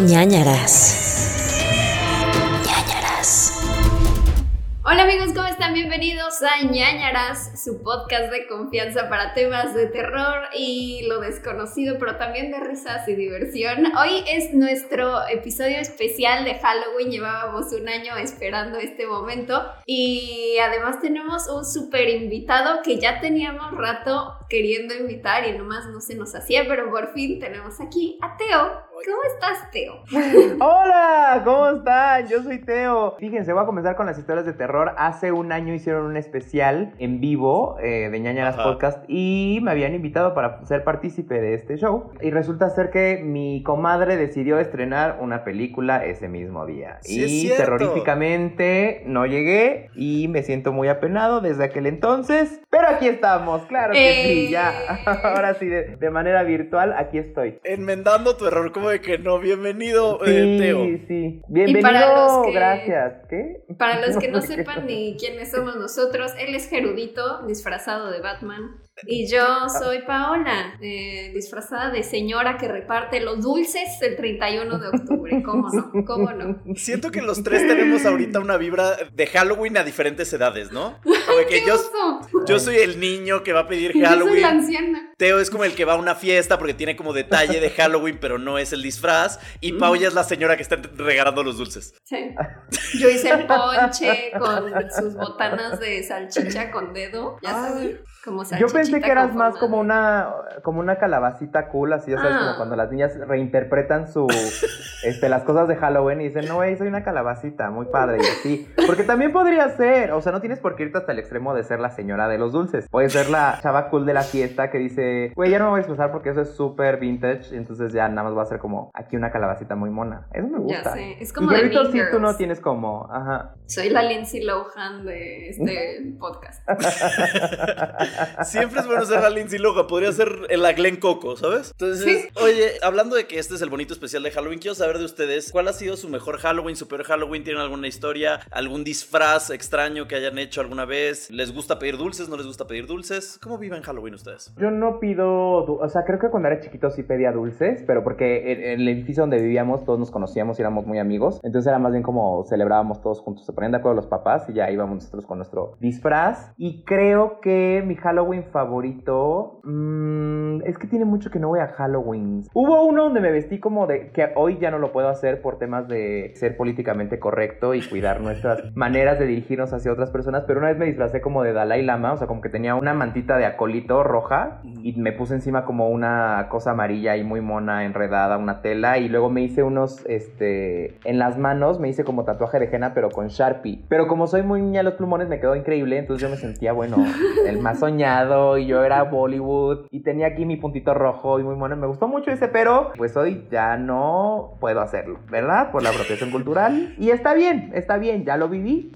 ñañaras. ñañaras. Hola amigos, ¿cómo están? Bienvenidos a ñañaras, su podcast de confianza para temas de terror y lo desconocido, pero también de risas y diversión. Hoy es nuestro episodio especial de Halloween, llevábamos un año esperando este momento y además tenemos un súper invitado que ya teníamos rato queriendo invitar y nomás no se nos hacía, pero por fin tenemos aquí a Teo. ¿Cómo estás, Teo? Hola, ¿cómo están? Yo soy Teo. Fíjense, voy a comenzar con las historias de terror. Hace un año hicieron un especial en vivo eh, de Ñañaras Ajá. Podcast y me habían invitado para ser partícipe de este show. Y resulta ser que mi comadre decidió estrenar una película ese mismo día. Sí, es y terroríficamente no llegué y me siento muy apenado desde aquel entonces. Pero aquí estamos, claro que sí, Eh. ya. Ahora sí, de, de manera virtual, aquí estoy. Enmendando tu error, como de que no, bienvenido, Sí, eh, Teo. sí. Bienvenido, para los que- gracias. ¿Qué? Para los que no sepan ni quiénes somos nosotros, él es Gerudito, disfrazado de Batman. Y yo soy Paola, eh, disfrazada de señora que reparte los dulces el 31 de octubre. ¿Cómo no? ¿Cómo no? Siento que los tres tenemos ahorita una vibra de Halloween a diferentes edades, ¿no? Como de que ¡Qué yo, yo soy el niño que va a pedir Y Yo soy la Halloween. anciana. Teo es como el que va a una fiesta porque tiene como detalle de Halloween, pero no es el disfraz. Y Pau ya es la señora que está regalando los dulces. Sí. Yo hice el ponche con sus botanas de salchicha con dedo, ya sabes, como Yo pensé que eras más como una como una calabacita cool, así ya sabes, Ah. como cuando las niñas reinterpretan su este las cosas de Halloween y dicen, "No, güey, soy una calabacita, muy padre." Y así, porque también podría ser, o sea, no tienes por qué irte hasta el extremo de ser la señora de los dulces. Puedes ser la chava cool de la fiesta que dice, "Güey, ya no me voy a expresar porque eso es súper vintage", entonces ya nada más va a ser como aquí una calabacita muy mona. Eso me Ya gusta. sé, es Y como de ahorita sí tú no tienes como, ajá. Soy la Lindsay Lohan de este podcast. Siempre es bueno ser la Lindsay Lohan, podría ser la Glen Coco, ¿sabes? Entonces, Sí. oye, hablando de que este es el bonito especial de Halloween, quiero saber de ustedes cuál ha sido su mejor Halloween, su peor Halloween, ¿tienen alguna historia, algún disfraz extraño que hayan hecho alguna vez? ¿Les gusta pedir dulces? ¿No les gusta pedir dulces? ¿Cómo viven Halloween ustedes? Yo no pido, o sea, creo que cuando era chiquito sí pedía dulces, pero porque en, en el edificio donde vivíamos todos nos conocíamos y éramos muy amigos, entonces era más bien como celebrábamos todos juntos, se ponían de acuerdo los papás y ya íbamos nosotros con nuestro disfraz. Y creo que mi Halloween favorito, mm, es que tiene mucho que no voy a Halloween. Hubo uno donde me vestí como de, que hoy ya no lo puedo hacer por temas de ser políticamente correcto y cuidar nuestras maneras de dirigirnos hacia otras personas, pero una vez me disfracé como de Dalai Lama, o sea, como que tenía una mantita de acolito roja y me puse encima como una cosa amarilla y muy mona enredada, una tela y luego me hice unos, este, en las manos me hice como tatuaje de henna pero con Sharpie. Pero como soy muy niña los plumones me quedó increíble, entonces yo me sentía, bueno, el más soñado y yo era Bollywood y tenía aquí mi puntito rojo y muy mono. Me gustó mucho ese, pero pues hoy ya no puedo hacerlo, ¿verdad? Por la apropiación cultural. Y está bien, está bien, ya lo viví,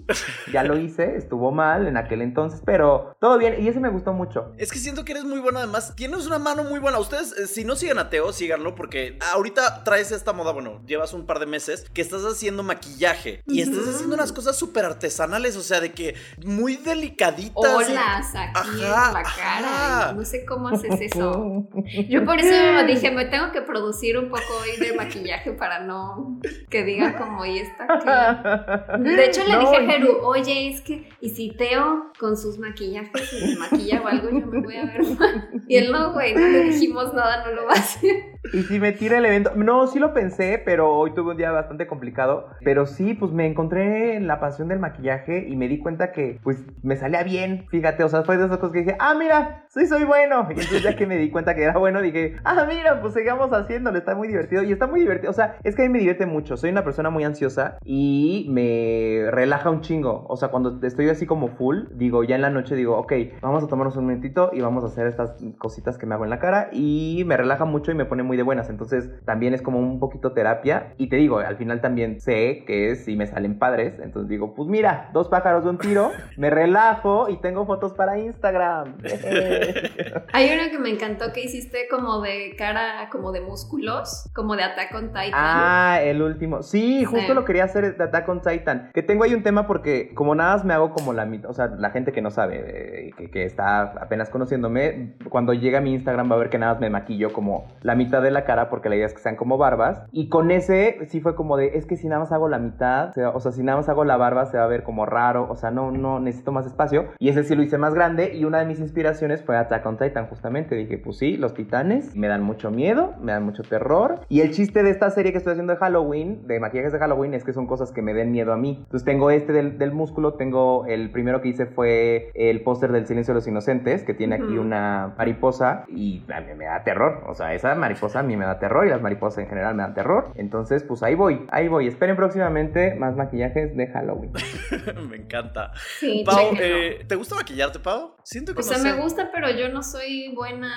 ya lo hice, estuvo mal en aquel entonces, pero todo bien y ese me gustó mucho. Es que siento que eres muy bueno, además tienes una mano muy buena. Ustedes, eh, si no siguen a Teo, síganlo porque ahorita traes esta moda, bueno, llevas un par de meses que estás haciendo maquillaje y estás haciendo unas cosas súper artesanales, o sea, de que muy delicaditas. Olas aquí Ajá, la cara. ajá. y No sé cómo haces eso. Yo por eso me dije, me tengo que producir un poco hoy de maquillaje para no que diga como, y está aquí. De hecho, le No, dije a Jeru, oye, es que, y si Teo con sus maquillajes y me maquilla o algo, yo me voy a ver mal. Y él no, güey, no le dijimos nada, no lo va a hacer. Y si me tira el evento, no, sí lo pensé, pero hoy tuve un día bastante complicado. Pero sí, pues me encontré en la pasión del maquillaje y me di cuenta que, pues, me salía bien. Fíjate, o sea, fue de esas cosas que dije, ah, mira, sí soy bueno. Y entonces ya que me di cuenta que era bueno, dije, ah, mira, pues sigamos haciéndolo, está muy divertido. Y está muy divertido, o sea, es que a mí me divierte mucho. Soy una persona muy ansiosa y me relaja un chingo. O sea, cuando estoy así como full, digo, ya en la noche digo, ok, vamos a tomarnos un momentito y vamos a hacer estas cositas que me hago en la cara. Y me relaja mucho y me pone muy de buenas. Entonces también es como un poquito terapia. Y te digo, al final también sé que si me salen padres. Entonces digo, pues mira, dos pájaros de un tiro, me relajo y tengo fotos para Instagram. Hay uno que me encantó que hiciste como de cara, como de músculos, como de Attack on Titan. Ah, el último. Sí, justo Sí. lo quería hacer de Attack on Titan. Que tengo ahí un tema porque como nada más me hago como la mitad, o sea, la gente que no sabe, eh, que, que está apenas conociéndome, cuando llega a mi Instagram va a ver que nada más me maquillo como la mitad mitad de la cara porque la idea es que sean como barbas. Y con ese sí fue como de, es que si nada más hago la mitad, o sea, si nada más hago la barba se va a ver como raro, o sea, no, no necesito más espacio. Y ese sí lo hice más grande y una de mis inspiraciones fue Attack on Titan justamente. Dije, pues sí, los titanes me dan mucho miedo, me dan mucho terror. Y el chiste de esta serie que estoy haciendo de Halloween, de maquillajes de Halloween, es que son cosas que me den miedo a mí. Entonces tengo este del, del músculo, tengo el primero que hice fue el póster del Silencio de los Inocentes, que tiene aquí una mariposa y a mí me da terror. O sea, esa mariposa a mí me da terror y las mariposas en general me dan terror. Entonces, pues ahí voy, ahí voy. Esperen próximamente más maquillajes de Halloween. me encanta. Sí, Pau, eh, ¿te gusta maquillarte, Pau? Siento que O sea, no me gusta, pero yo no soy buena.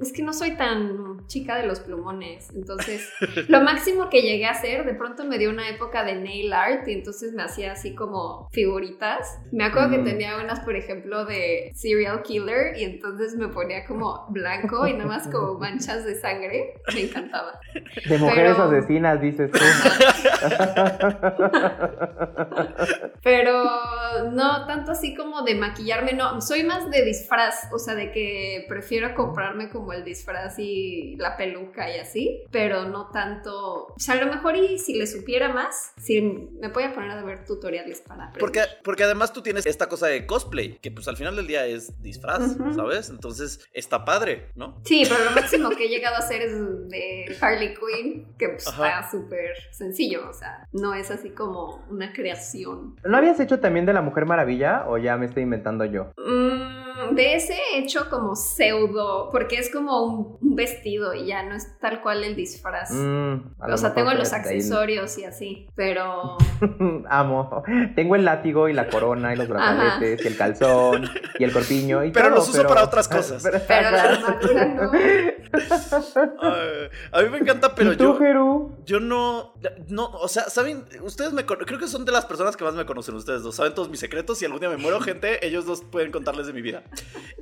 Es que no soy tan chica de los plumones. Entonces, lo máximo que llegué a hacer, de pronto me dio una época de nail art y entonces me hacía así como figuritas. Me acuerdo que Mm. tenía unas, por ejemplo, de serial killer y entonces me ponía como blanco y nada más como manchas de sangre. Me encantaba. De mujeres Pero- asesinas, dices tú. Pero no tanto así como de maquillarme, no, soy más de disfraz, o sea, de que prefiero comprarme como el disfraz y la peluca y así, pero no tanto, o sea, a lo mejor y si le supiera más, si me voy a poner a ver tutoriales para aprender. Porque, porque además tú tienes esta cosa de cosplay, que pues al final del día es disfraz. ¿sabes? Entonces está padre, ¿no? Sí, pero lo máximo que he llegado a hacer es de Harley Quinn, que pues, Ajá. está súper sencillo, o sea, no es así como una creación. ¿No habías hecho también de la Mujer Maravilla o ya me estoy inventando yo? Mm, de ese hecho como pseudo, porque es como un, un vestido y ya no es tal cual el disfraz. Mm, o sea, tengo los accesorios y así, pero Amo. Tengo el látigo y la corona y los brazaletes y el calzón y el corpiño y Pero todo, los uso para otras cosas. pero la armadura no. A mí me encanta, pero ¿Y tú, yo, Jeru? yo no, no, o sea, saben, ustedes me, creo que son de las personas que más me conocen, ustedes dos, saben todos mis secretos y algún día me muero, gente, ellos dos pueden contarles de mi vida.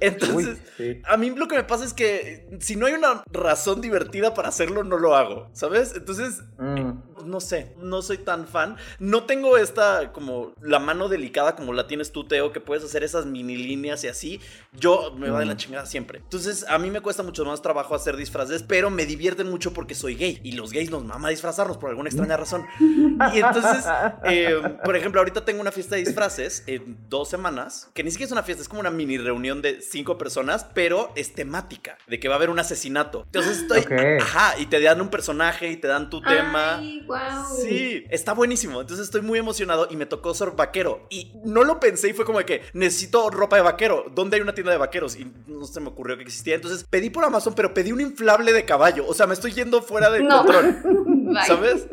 Entonces, Uy, sí. a mí lo que me pasa es que si no hay una razón divertida para hacerlo, no lo hago, ¿sabes? Entonces, Mm. No sé, no soy tan fan. No tengo esta como la mano delicada como la tienes tú, Teo, que puedes hacer esas mini líneas y así. Yo me va de la chingada siempre. Entonces, a mí me cuesta mucho más trabajo hacer disfraces, pero me divierten mucho porque soy gay y los gays nos mama disfrazarnos por alguna extraña razón. Y entonces, eh, por ejemplo, ahorita tengo una fiesta de disfraces en dos semanas, que ni siquiera es una fiesta, es como una mini reunión de cinco personas, pero es temática, de que va a haber un asesinato. Entonces estoy, ajá, y te dan un personaje y te dan tu tema. Wow. Sí, está buenísimo. Entonces estoy muy emocionado y me tocó ser vaquero. Y no lo pensé y fue como de que necesito ropa de vaquero. ¿Dónde hay una tienda de vaqueros? Y no se me ocurrió que existía. Entonces pedí por Amazon, pero pedí un inflable de caballo. O sea, me estoy yendo fuera de No. control. ¿Sabes?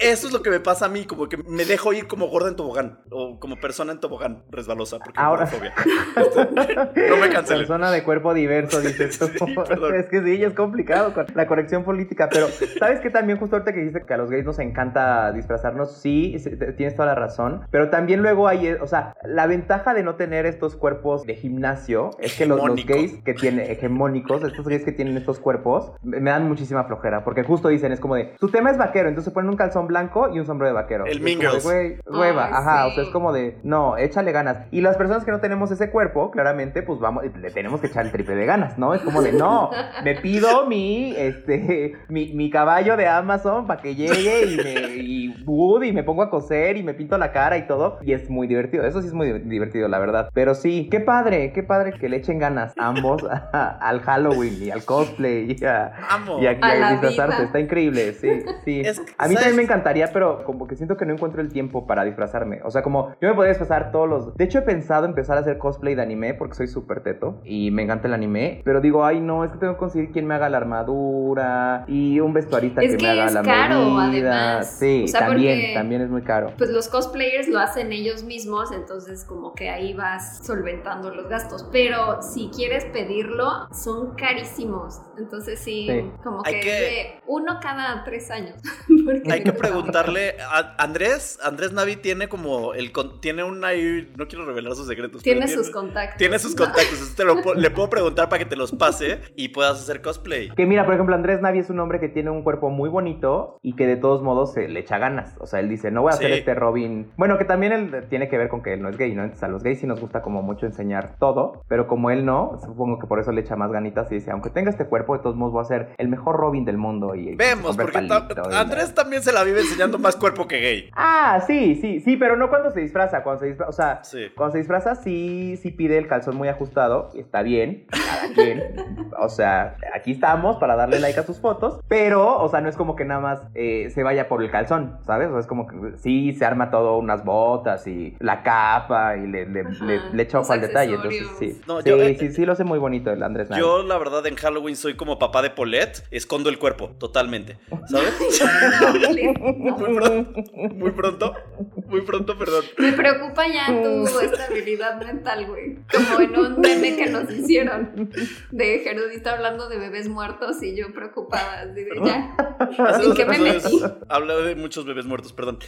Eso es lo que me pasa a mí, como que me dejo ir como gorda en tobogán o como persona en tobogán resbalosa porque Ahora- fobia. no me cancelen. Persona de cuerpo diverso, dices tú. Sí, perdón. es que sí, es complicado con la corrección política. Pero, ¿sabes qué? También, justo ahorita que dice que a los gays nos encanta disfrazarnos, sí, tienes toda la razón. Pero también luego hay, eh, o sea, la ventaja de no tener estos cuerpos de gimnasio es que los, los gays que tienen, hegemónicos, estos gays que tienen estos cuerpos, me me dan muchísima flojera. Porque justo dicen, es como de, tu tema es vaquero, entonces ponen un calzón blanco y un sombrero de vaquero. El Y es Mean como de, Girls. "Güey, hueva, Ay, ajá, sí. o sea, es como de, no, échale ganas. Y las personas que no tenemos ese cuerpo, claramente, pues vamos, le tenemos que echar el triple de ganas, ¿no? Es como de, no, me pido mi, este, mi, mi caballo de Amazon para que llegue y me, y wood y me pongo a coser y me pinto la cara y todo. Y es muy divertido, eso sí es muy divertido, la verdad. Pero sí, qué padre, qué padre que le echen ganas ambos a- al Halloween y al cosplay y a, Amo. y a, A a disfrazarse. Está increíble, sí, sí. Es- a mí ¿sabes? también me encantaría, pero como que siento que no encuentro el tiempo para disfrazarme. O sea, como yo me podría disfrazar todos los... De hecho, he pensado empezar a hacer cosplay de anime porque soy súper teto y me encanta el anime. Pero digo, ay, no, es que tengo que conseguir quien me haga la armadura y un vestuarista Es que, que me haga es la caro, medida. además. Sí, O sea, también, porque- también es muy caro. Pues los cosplayers lo hacen ellos mismos, entonces como que ahí vas solventando los gastos. Pero si quieres pedirlo, son carísimos. Entonces sí, Sí. como que, que- es de uno cada tres años. Porque Hay que preguntarle a Andrés. Andrés Navi tiene como el tiene un ahí. No quiero revelar sus secretos. Tiene sus contactos. Tiene sus contactos. entonces te lo le puedo preguntar para que te los pase y puedas hacer cosplay. Que mira, por ejemplo, Andrés Navi es un hombre que tiene un cuerpo muy bonito y que de todos modos se le echa ganas. O sea, él dice, no voy a hacer este Robin. Bueno, que también él tiene que ver con que él no es gay, ¿no? Entonces a los gays sí nos gusta como mucho enseñar todo, pero como él no, supongo que por eso le echa más ganitas y dice, aunque tenga este cuerpo, de todos modos voy a ser el mejor Robin del mundo. Y, Vemos, porque ta- Andrés también se la vive enseñando más cuerpo que gay. Ah, sí, sí, sí, pero no cuando se disfraza, cuando se disfraza, o sea, Sí. cuando se disfraza sí, sí pide el calzón muy ajustado, y está bien, cada quien, o sea, aquí estamos para darle like a sus fotos, pero, o sea, no es como que nada más eh, se vaya por el calzón, ¿sabes? O sea, es como que sí se arma todo unas botas y la capa y le, le, Ajá, le- le al detalle, entonces sí, No, sí, yo, eh, sí, sí lo hace muy bonito el Andrés Navi. Yo, la verdad, en Halloween soy como papá de Paulette, escondo el cuerpo, totalmente. ¿Sabes? muy, pronto, muy pronto, muy pronto, perdón. Me preocupa ya tu estabilidad mental, güey. Como en un meme que nos hicieron de Gerudita hablando de bebés muertos y yo preocupada, así de ya. ¿En qué me metí? Habla de muchos bebés muertos, perdón.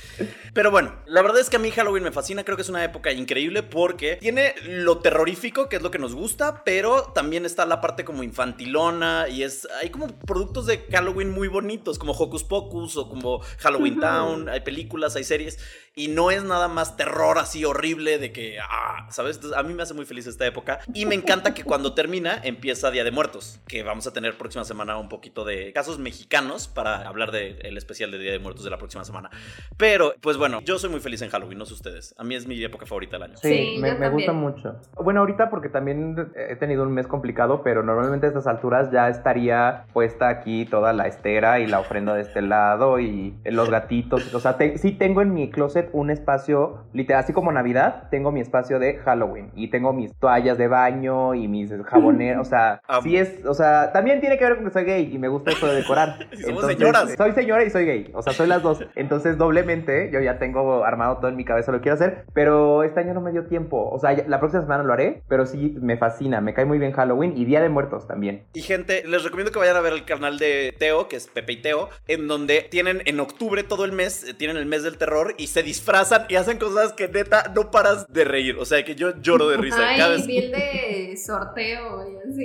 Pero bueno, la verdad es que a mí Halloween me fascina. Creo que es una época increíble porque tiene lo terrorífico, que es lo que nos gusta, pero también está la parte como infantilona y es. Hay como productos de Halloween muy bonitos, como Hocus Pocus o como Halloween Town. Hay películas, hay series. Y no es nada más terror así horrible de que, ah, ¿sabes? Entonces, a mí me hace muy feliz esta época. Y me encanta que cuando termina empieza Día de Muertos, que vamos a tener próxima semana un poquito de casos mexicanos para hablar del especial de Día de Muertos de la próxima semana. Pero, pues bueno, yo soy muy feliz en Halloween, no sé ustedes. A mí es mi época favorita del año. Sí, Sí, me, gusta mucho. Bueno, ahorita porque también he tenido un mes complicado, pero normalmente a estas alturas ya estaría puesta aquí toda la estera y la ofrenda de este lado y los gatitos. O sea, te- sí tengo en mi closet un espacio, literal, así como Navidad, tengo mi espacio de Halloween y tengo mis toallas de baño y mis jaboneros. O sea, Amo. sí es, o sea, también tiene que ver con que soy gay y me gusta eso de decorar. Somos señoras. Soy señora y soy gay, o sea, soy las dos. Entonces, doblemente, yo ya tengo armado todo en mi cabeza lo que quiero hacer, pero este año no me dio tiempo. O sea, la próxima semana lo haré, pero sí me fascina, me cae muy bien Halloween y Día de Muertos también. Y gente, les recomiendo que vayan a ver el canal de Teo, que es Pepe y Teo, en donde tienen en octubre todo el mes, eh, tienen el mes del terror y se disfrazan y hacen cosas que neta no paras de reír. O sea, que yo lloro de risa cada Ay, vez vi el de sorteo y así.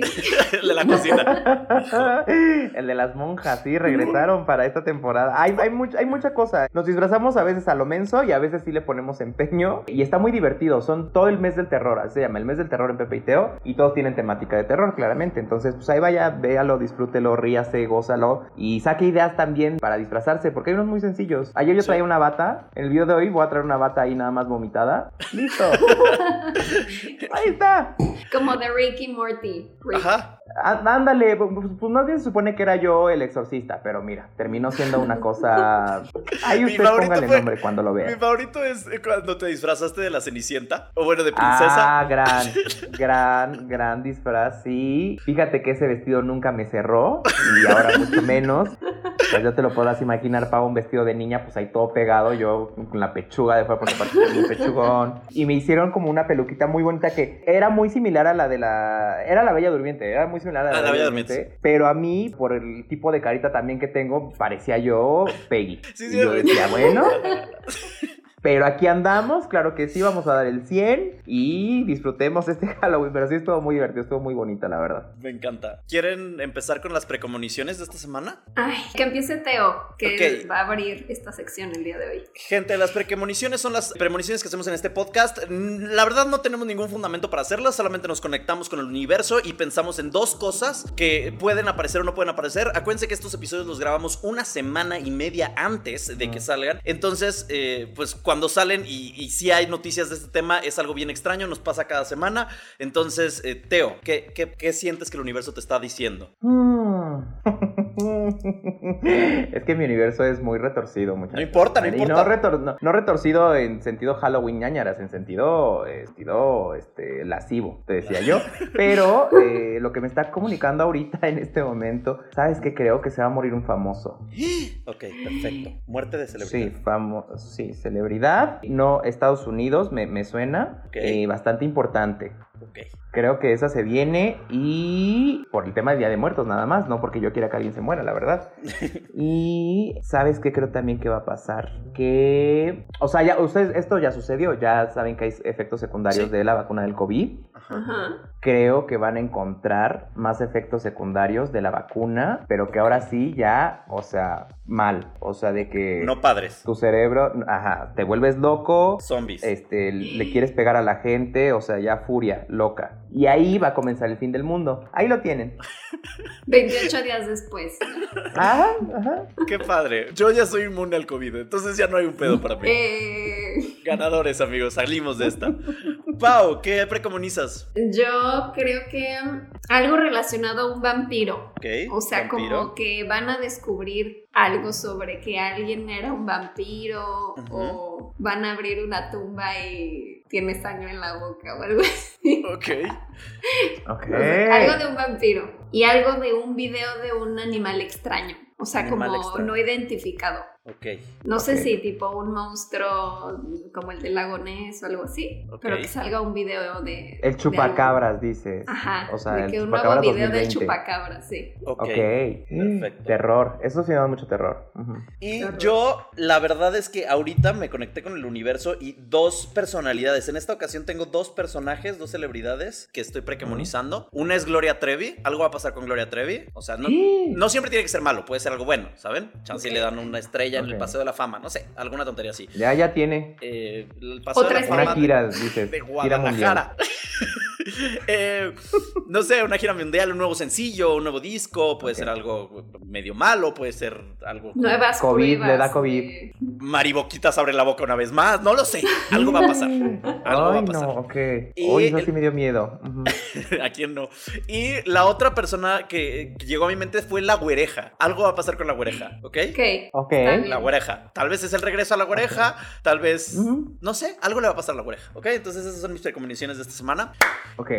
de la cocina. El de las monjas, sí, regresaron para esta temporada. Hay, hay, mucha, hay mucha cosa. Nos disfrazamos a veces a lo menso y a veces sí le ponemos empeño. Y está muy divertido. Son todo el mes del terror. Así se llama el mes del terror en Pepe y Teo. Y todos tienen temática de terror, claramente. Entonces, pues ahí vaya, véalo, disfrútelo, ríase, gózalo. Y saque ideas también para disfrazarse, porque hay unos muy sencillos. Ayer yo Sí. traía una bata. En el video de hoy voy a traer una bata ahí nada más vomitada. ¡Listo! ahí está. Como de Ricky Morty. Rick. Ajá. Á- Ándale, pues, pues más bien se supone que era yo el exorcista, pero mira, terminó siendo una cosa. Ahí Mi usted póngale fue- nombre cuando lo Mi vea. favorito es cuando te disfrazaste de la Cenicienta. O bueno, de princesa. Ah, gran, gran, gran disfraz, sí. Fíjate que ese vestido nunca me cerró y ahora mucho menos. Pues ya te lo podrás imaginar, para un vestido de niña, pues ahí todo pegado, yo con la pechuga de fuera, porque aparte un pechugón. Y me hicieron como una peluquita muy bonita que era muy similar a la de la... Era la Bella Durmiente, era muy similar a la, A de la Bella Durmiente. Pero a mí, por el tipo de carita también que tengo, parecía yo Peggy. Sí, y sí, yo sí. decía, bueno... Pero aquí andamos, claro que sí, vamos a dar el 100 y disfrutemos este Halloween. Pero sí estuvo muy divertido, estuvo muy bonita, la verdad. Me encanta. ¿Quieren empezar con las precomoniciones de esta semana? Ay, que empiece Teo, que va a abrir esta sección el día de hoy. Gente, las premoniciones son las premoniciones que hacemos en este podcast. Mm, La verdad no tenemos ningún fundamento para hacerlas, solamente nos conectamos con el universo y pensamos en dos cosas que pueden aparecer o no pueden aparecer. Acuérdense que estos episodios los grabamos una semana y media antes de que salgan. Entonces, eh, pues cuando salen y, si hay noticias de este tema, es algo bien extraño, nos pasa cada semana. Entonces, eh, Teo, ¿qué, qué, qué sientes que el universo te está diciendo? Es que mi universo es muy retorcido, muchachos. No importa, no Y importa. no, retor- no- no retorcido en sentido Halloween ñañaras, en sentido, eh, sentido este, lascivo, te decía yo. Pero eh, lo que me está comunicando ahorita en este momento, ¿sabes qué? Creo que se va a morir un famoso. Ok, perfecto. Muerte de Sí, celebridad. famoso, sí, celebridad. No, Estados Unidos, me, me suena Ok. eh, bastante importante. Ok. Creo que esa se viene y por el tema del Día de Muertos nada más, no porque yo quiera que alguien se muera, la verdad. y sabes qué creo también que va a pasar, que, o sea, ya ustedes esto ya sucedió, ya saben que hay efectos secundarios Sí. de la vacuna del COVID. Ajá. Creo que van a encontrar más efectos secundarios de la vacuna, pero que ahora sí ya, o sea, mal, o sea, de que No padres. tu cerebro, ajá, te vuelves loco, Zombies. este, le quieres pegar a la gente, o sea, ya furia, loca. Y ahí va a comenzar el fin del mundo. Ahí lo tienen. 28 días después. Ajá, ajá. Qué padre. Yo ya soy inmune al COVID, entonces ya no hay un pedo para mí. Eh, Ganadores, amigos, salimos de esta. Pau, ¿qué precomunizas? yo creo que algo relacionado a un vampiro. Ok. O sea, vampiro. como que van a descubrir algo sobre que alguien era un vampiro o van a abrir una tumba y tiene sangre en la boca o algo así. Ok. Ok. O sea, algo de un vampiro y algo de un video de un animal extraño. O sea, Animal como extraño. no identificado. Ok. No sé si tipo un monstruo como el del lago Ness o algo así, pero que salga un video de... El de chupacabras, dices. algo. Ajá, O sea, de el que un nuevo video del 2020. chupacabras, sí. Ok. Perfecto. Terror. Eso sí me da mucho terror. Y Terror. yo, la verdad es que ahorita me conecté con el universo y dos personalidades. En esta ocasión tengo dos personajes, dos celebridades que estoy precomunizando. Una es Gloria Trevi. Algo va a pasar con Gloria Trevi. O sea, no, Sí. no siempre tiene que ser malo, puede ser algo bueno, ¿saben? Chance le dan una estrella en el. Paseo de la Fama, no sé, alguna tontería así. Ya, ya tiene. Eh, el Paseo Otra de la. Fama Una gira, dices. de gira mundial. Guadalajara. Eh, no sé, una gira mundial, un nuevo sencillo, un nuevo disco, puede ser algo medio malo, puede ser algo... Nuevas COVID, pruebas le da COVID. de- Mariboquitas abre la boca una vez más, no lo sé, algo va a pasar. Algo va Ay, a pasar. no, ok. Y Uy, eso el- sí me dio miedo. ¿A quién no? Y la otra persona que, que llegó a mi mente fue la güereja. Algo va a pasar con la güereja, ¿ok? Ok. Ok. La güereja. Tal vez es el regreso a la güereja, tal vez... No sé, algo le va a pasar a la güereja, ¿ok? Entonces esas son mis precomunicaciones de esta semana. Ok.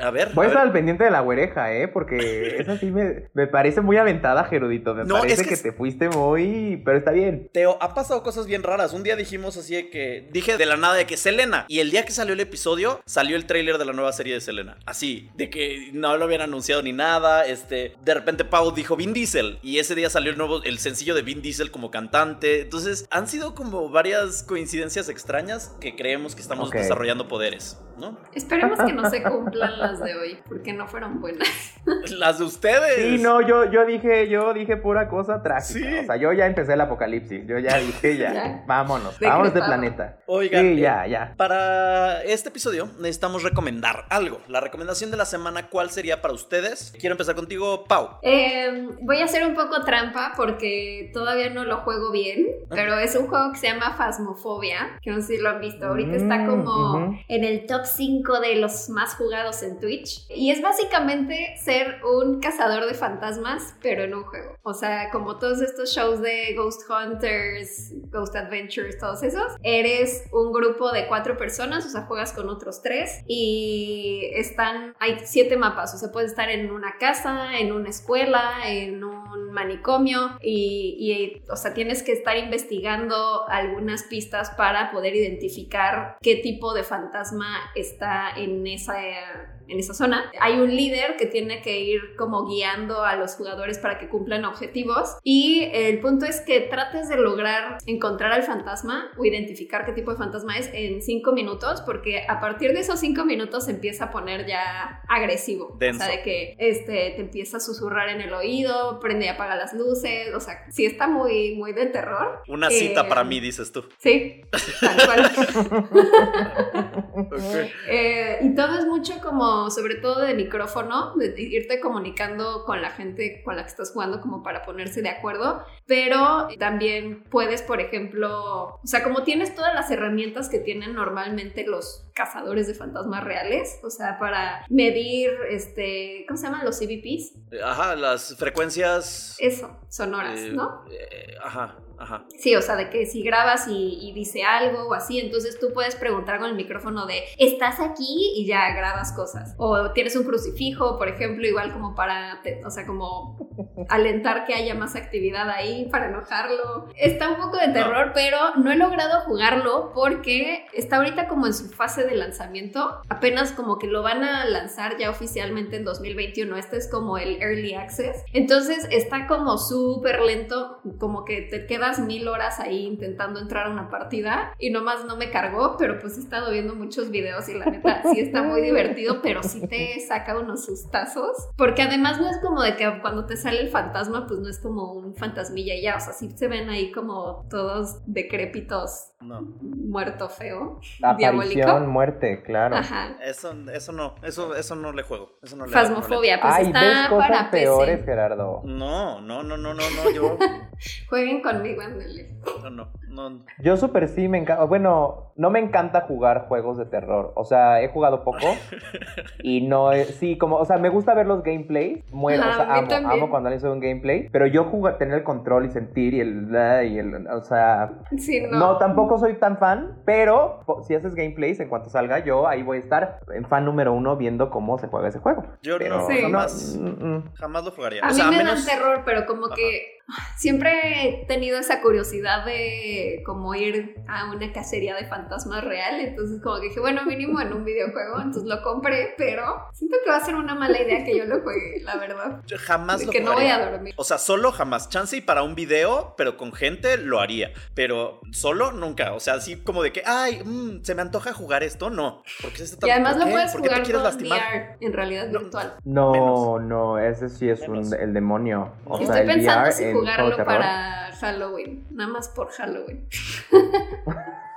A ver. Voy a a estar al pendiente de la güereja, ¿eh? Porque esa sí me, me parece muy aventada, Gerudito. Me No, parece es que te fuiste muy... Pero está bien. Teo, ha pasado cosas bien raras. Un día dijimos así de que. Dije de la nada de que Selena. Y el día que salió el episodio, salió el tráiler de la nueva serie de Selena. Así, de que no lo habían anunciado ni nada. Este. De repente Pau dijo Vin Diesel. Y ese día salió el nuevo. el sencillo de Vin Diesel como cantante. Entonces, han sido como varias coincidencias extrañas que creemos que estamos desarrollando poderes, ¿no? Esperemos que no se cumplan las de hoy, porque no fueron buenas. Las de ustedes. Sí, no, yo, yo dije, yo dije pura cosa trágica. Sí. O sea, yo ya empecé el apocalipsis. Yo ya dije, ya, Ya. vámonos, Decretado. vámonos de planeta. Oigan, Sí, eh, ya, ya. Para este episodio necesitamos recomendar algo. La recomendación de la semana, ¿cuál sería para ustedes? Quiero empezar contigo, Pau. Eh, voy a hacer un poco trampa porque todavía no lo juego bien, pero es un juego que se llama Phasmophobia, que no sé si lo han visto. Ahorita está Mm, como en el top 5 de los más jugados en Twitch. Y es básicamente ser un cazador de fantasmas, pero en un juego. O sea, como todos estos shows de Ghost Hunters, Ghost Adventures, todos esos, eres un grupo de cuatro personas, o sea, juegas con otros tres y están, hay siete mapas, o sea, puedes estar en una casa, en una escuela, en un manicomio y, y, o sea, tienes que estar investigando algunas pistas para poder identificar qué tipo de fantasma está en esa en esa zona. Hay un líder que tiene que ir como guiando a los jugadores para que cumplan objetivos y el punto es que trates de lograr encontrar al fantasma o identificar qué tipo de fantasma es en cinco minutos porque a partir de esos cinco minutos se empieza a poner ya agresivo. Denso. O sea, de que este, te empieza a susurrar en el oído, prende y apaga las luces, o sea, sí está muy, muy de terror. Una Eh, cita para mí, dices tú. Sí, tal cual. Ok. Eh, y todo es mucho como, sobre todo de micrófono, de irte comunicando con la gente con la que estás jugando como para ponerse de acuerdo, pero también puedes, por ejemplo, o sea, como tienes todas las herramientas que tienen normalmente los cazadores de fantasmas reales, o sea, para medir, este, ¿cómo se llaman? Los CVPs. Ajá, las frecuencias. Eso, sonoras, eh, ¿no? eh, ajá, ajá. Sí, o sea, de que si grabas y, y dice algo o así, entonces tú puedes preguntar con el micrófono de, ¿estás aquí? Y ya grabas cosas. O tienes un crucifijo, por ejemplo, igual como para, o sea, como alentar que haya más actividad ahí, para enojarlo. Está un poco de terror, pero no he logrado jugarlo porque está ahorita como en su fase de lanzamiento. Apenas como que lo van a lanzar ya oficialmente en 2021. Este es como el Early Access. Entonces está como súper lento, como que te quedas mil horas ahí intentando entrar a una partida y nomás no me cargó, pero pues he estado viendo muchos videos y la neta sí está muy divertido, pero sí te saca unos sustazos. Porque además no es como de que cuando te sale el fantasma, pues no es como un fantasmilla y ya, o sea, sí se ven ahí como todos decrépitos No. muerto feo, Aparición, diabólico. muerte, claro. Ajá. Eso, eso no, eso, eso no le juego. Eso no le Fasmofobia, pues Ay, ves está cosas para peores, PC. Gerardo. No, no, no, no, no, no, yo. Jueguen conmigo, ándale. No, no, no. Yo súper sí me encanta. Bueno, no me encanta jugar juegos de terror. O sea, he jugado poco. y no es. Sí, como. O sea, me gusta ver los gameplays. Muero, Ajá, o sea, a mí amo, amo cuando alguien sube un gameplay. Pero yo jugar, tener el control y sentir y el. y el o sea. Sí, no. No. tampoco soy tan fan. Pero si haces gameplays, en cuanto salga, yo ahí voy a estar en fan número uno viendo cómo se juega ese juego. Yo Pero no, Sí. jamás, mm, mm. jamás lo jugaría. A o mí me menos. dan terror, pero como Ajá. que siempre he tenido esa curiosidad de como ir a una cacería de fantasmas real. Entonces como que dije, bueno, mínimo en un videojuego. Entonces lo compré, pero siento que va a ser una mala idea que yo lo juegue, la verdad. Yo jamás De lo que no voy a dormir. O sea, solo jamás. Chance y para un video, pero con gente lo haría. Pero solo nunca. O sea, así como de que, ay, mm, se me antoja jugar esto. No. Porque este Y además ¿por lo puedes ¿Por qué te jugar quieres con lastimar? VR en realidad No. virtual. No, Menos. no, ese sí es un, el demonio. O sea, Estoy el pensando VR si jugarlo para Halloween, nada más por Halloween.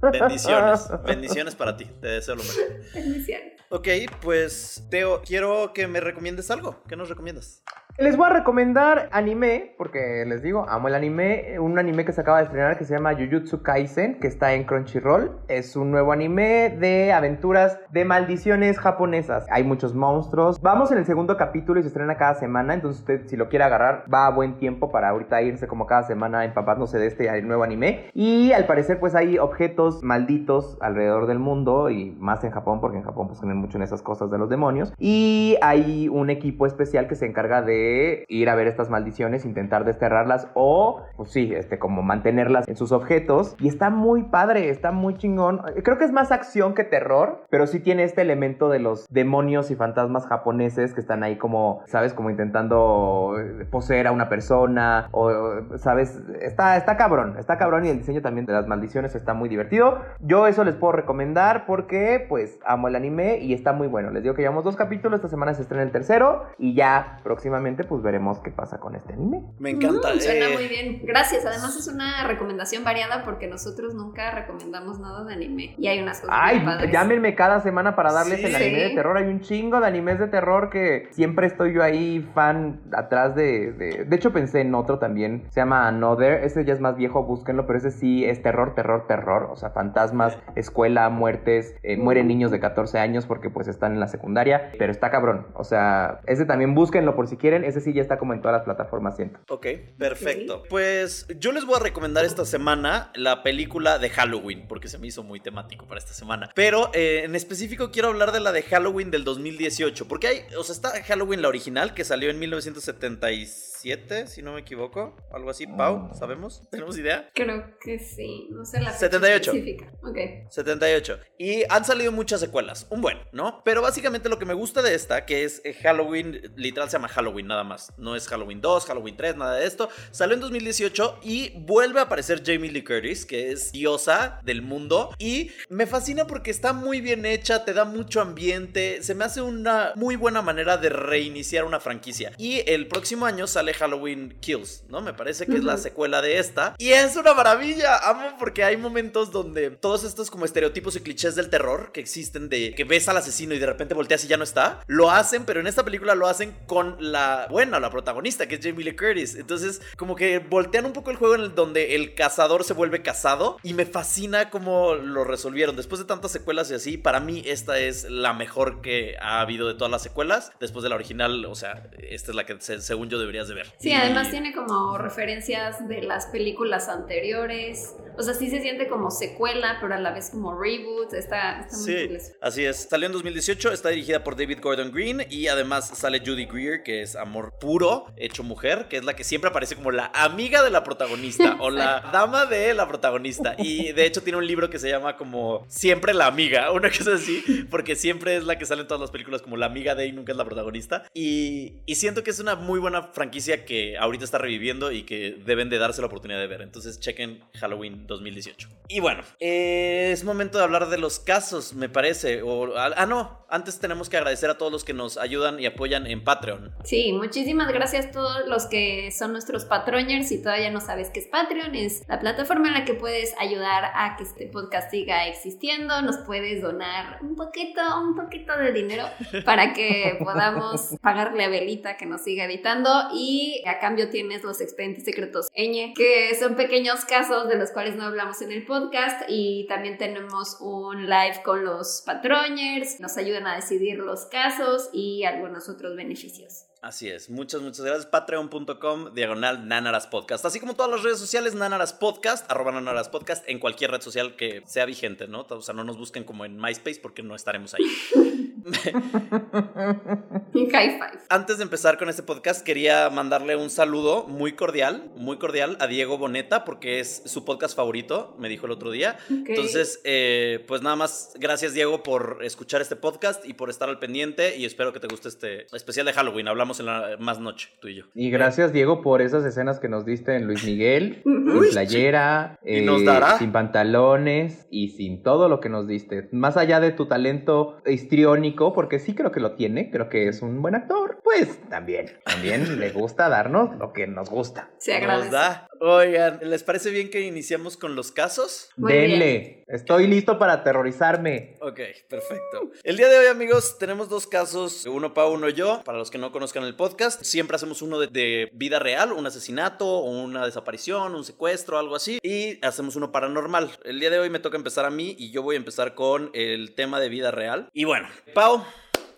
Bendiciones. Bendiciones para ti. Te deseo lo mejor. Bendiciones. Ok, pues Teo, quiero que me recomiendes algo. ¿Qué nos recomiendas? Les voy a recomendar anime, porque les digo, amo el anime. Un anime que se acaba de estrenar que se llama Jujutsu Kaisen, que está en Crunchyroll. Es un nuevo anime de aventuras de maldiciones japonesas. Hay muchos monstruos. Vamos en el segundo capítulo y se estrena cada semana. Entonces, usted, si lo quiere agarrar, va a buen tiempo para ahorita irse como cada semana empapándose de este nuevo anime. Y al parecer, pues hay objetos malditos alrededor del mundo y más en Japón, porque en Japón pues creen mucho en esas cosas de los demonios. Y hay un equipo especial que se encarga de ir a ver estas maldiciones, intentar desterrarlas o, pues sí, este, como mantenerlas en sus objetos. Y está muy padre, está muy chingón. Creo que es más acción que terror, pero sí tiene este elemento de los demonios y fantasmas japoneses que están ahí como, ¿sabes? Como intentando eh, poseer a una persona o, ¿sabes? Está, está cabrón, está cabrón y el diseño también de las maldiciones está muy divertido. Yo eso les puedo recomendar porque, pues, amo el anime y está muy bueno. Les digo que llevamos dos capítulos, esta semana se estrena el tercero y ya próximamente, pues, veremos qué pasa con este anime. Me encanta. Mm, suena eh, muy bien. Gracias. Además es una recomendación variada porque nosotros nunca recomendamos nada de anime. Y hay unas cosas Ay, muy llámenme cada semana para darles Sí. el anime de terror. Hay un chingo de animes de terror que siempre estoy yo ahí fan atrás de... De, de hecho pensé en otro también, se llama Another. Ese ya es más viejo, búsquenlo, pero ese sí es terror, terror, terror. O sea, fantasmas, escuela, muertes, eh, mueren niños de 14 años porque pues están en la secundaria. Pero está cabrón. O sea, ese también búsquenlo por si quieren. Ese sí ya está como en todas las plataformas, siento. Ok, perfecto. Pues yo les voy a recomendar esta semana la película de Halloween, porque se me hizo muy temático para esta semana. Pero eh, en específico quiero hablar de la de Halloween del 2018, porque hay, o sea, está Halloween la original, que salió en 1977, si no me equivoco, algo así. Pau, ¿sabemos? ¿Tenemos idea? Creo que sí. No sé la fecha 78. Específica. Ok. 78. Y han salido muchas secuelas. Un buen, ¿no? Pero básicamente lo que me gusta de esta, que es eh, Halloween, literal se llama Halloween nada más. No es Halloween 2, Halloween 3, nada de esto. Salió en 2018 y vuelve a aparecer Jamie Lee Curtis, que es diosa del mundo. Y me fascina porque está muy bien hecha, te da mucho ambiente. Se me hace una muy buena manera de reiniciar una franquicia. Y el próximo año sale Halloween Kills, ¿no? Me parece que es la secuela de esta. Y es una maravilla. Amo porque hay momentos donde todos estos como estereotipos y clichés del terror que existen de que ves al asesino y de repente volteas y ya no está, lo hacen, pero en esta película lo hacen con la buena, la protagonista, que es Jamie Lee Curtis. Entonces, como que voltean un poco el juego en el donde el cazador se vuelve cazado y me fascina cómo lo resolvieron. Después de tantas secuelas y así, para mí esta es la mejor que ha habido de todas las secuelas. Después de la original, o sea, esta es la que se- según yo deberías de ver. Sí, además tiene como referencias de las películas anteriores. O sea, sí se siente como secuela, pero a la vez como reboot. Está, está muy Sí, cool eso. así es. Salió en 2018, está dirigida por David Gordon Green y además sale Judy Greer, que es amor puro, hecho mujer, que es la que siempre aparece como la amiga de la protagonista o la dama de la protagonista. Y de hecho tiene un libro que se llama como Siempre la amiga, una cosa así, porque siempre es la que sale en todas las películas como la amiga de y nunca es la protagonista. Y, y siento que es una muy buena franquicia que ahorita está reviviendo y que deben de darse la oportunidad de ver. Entonces chequen Halloween 2018. Y bueno, eh, es momento de hablar de los casos, me parece. O, ah, no, antes tenemos que agradecer a todos los que nos ayudan y apoyan en Patreon. Sí, muchísimas gracias a todos los que son nuestros patroñers. Si todavía no sabes qué es Patreon, es la plataforma en la que puedes ayudar a que este podcast siga existiendo. Nos puedes donar un poquito, un poquito de dinero para que podamos pagarle a Belita que nos siga editando. Y a cambio tienes los expedientes secretos Ñ, que son pequeños casos de los cuales no hablamos en el podcast. Y también tenemos un live con los patroñers. Nos ayudan a decidir los casos y algunos otros beneficios. Así es, muchas, muchas gracias. Patreon.com, diagonal Nanaras Podcast. Así como todas las redes sociales, Nanaras Podcast, arroba Nanaras Podcast, en cualquier red social que sea vigente, ¿no? O sea, no nos busquen como en MySpace porque no estaremos ahí. High five. Antes de empezar con este podcast, quería mandarle un saludo muy cordial, muy cordial a Diego Boneta, porque es su podcast favorito, me dijo el otro día. Entonces, eh, pues nada más, gracias Diego por escuchar este podcast y por estar al pendiente y espero que te guste este especial de Halloween. Hablamos en la más noche, tú y yo. Y gracias, Diego, por esas escenas que nos diste en Luis Miguel, sin playera, ¿Y nos dará? sin pantalones y sin todo lo que nos diste. Más allá de tu talento histriónico, porque sí creo que lo tiene, creo que es un buen actor, pues también, también le gusta darnos lo que nos gusta. Se Nos agradece. da. Oigan, ¿les parece bien que iniciamos con los casos? Muy Denle, estoy listo para aterrorizarme. Ok, perfecto. El día de hoy, amigos, tenemos dos casos, uno para uno yo. Para los que no conozcan el podcast, siempre hacemos uno de, de vida real, un asesinato, o una desaparición, un secuestro, algo así. Y hacemos uno paranormal. El día de hoy me toca empezar a mí y yo voy a empezar con el tema de vida real. Y bueno, Pau,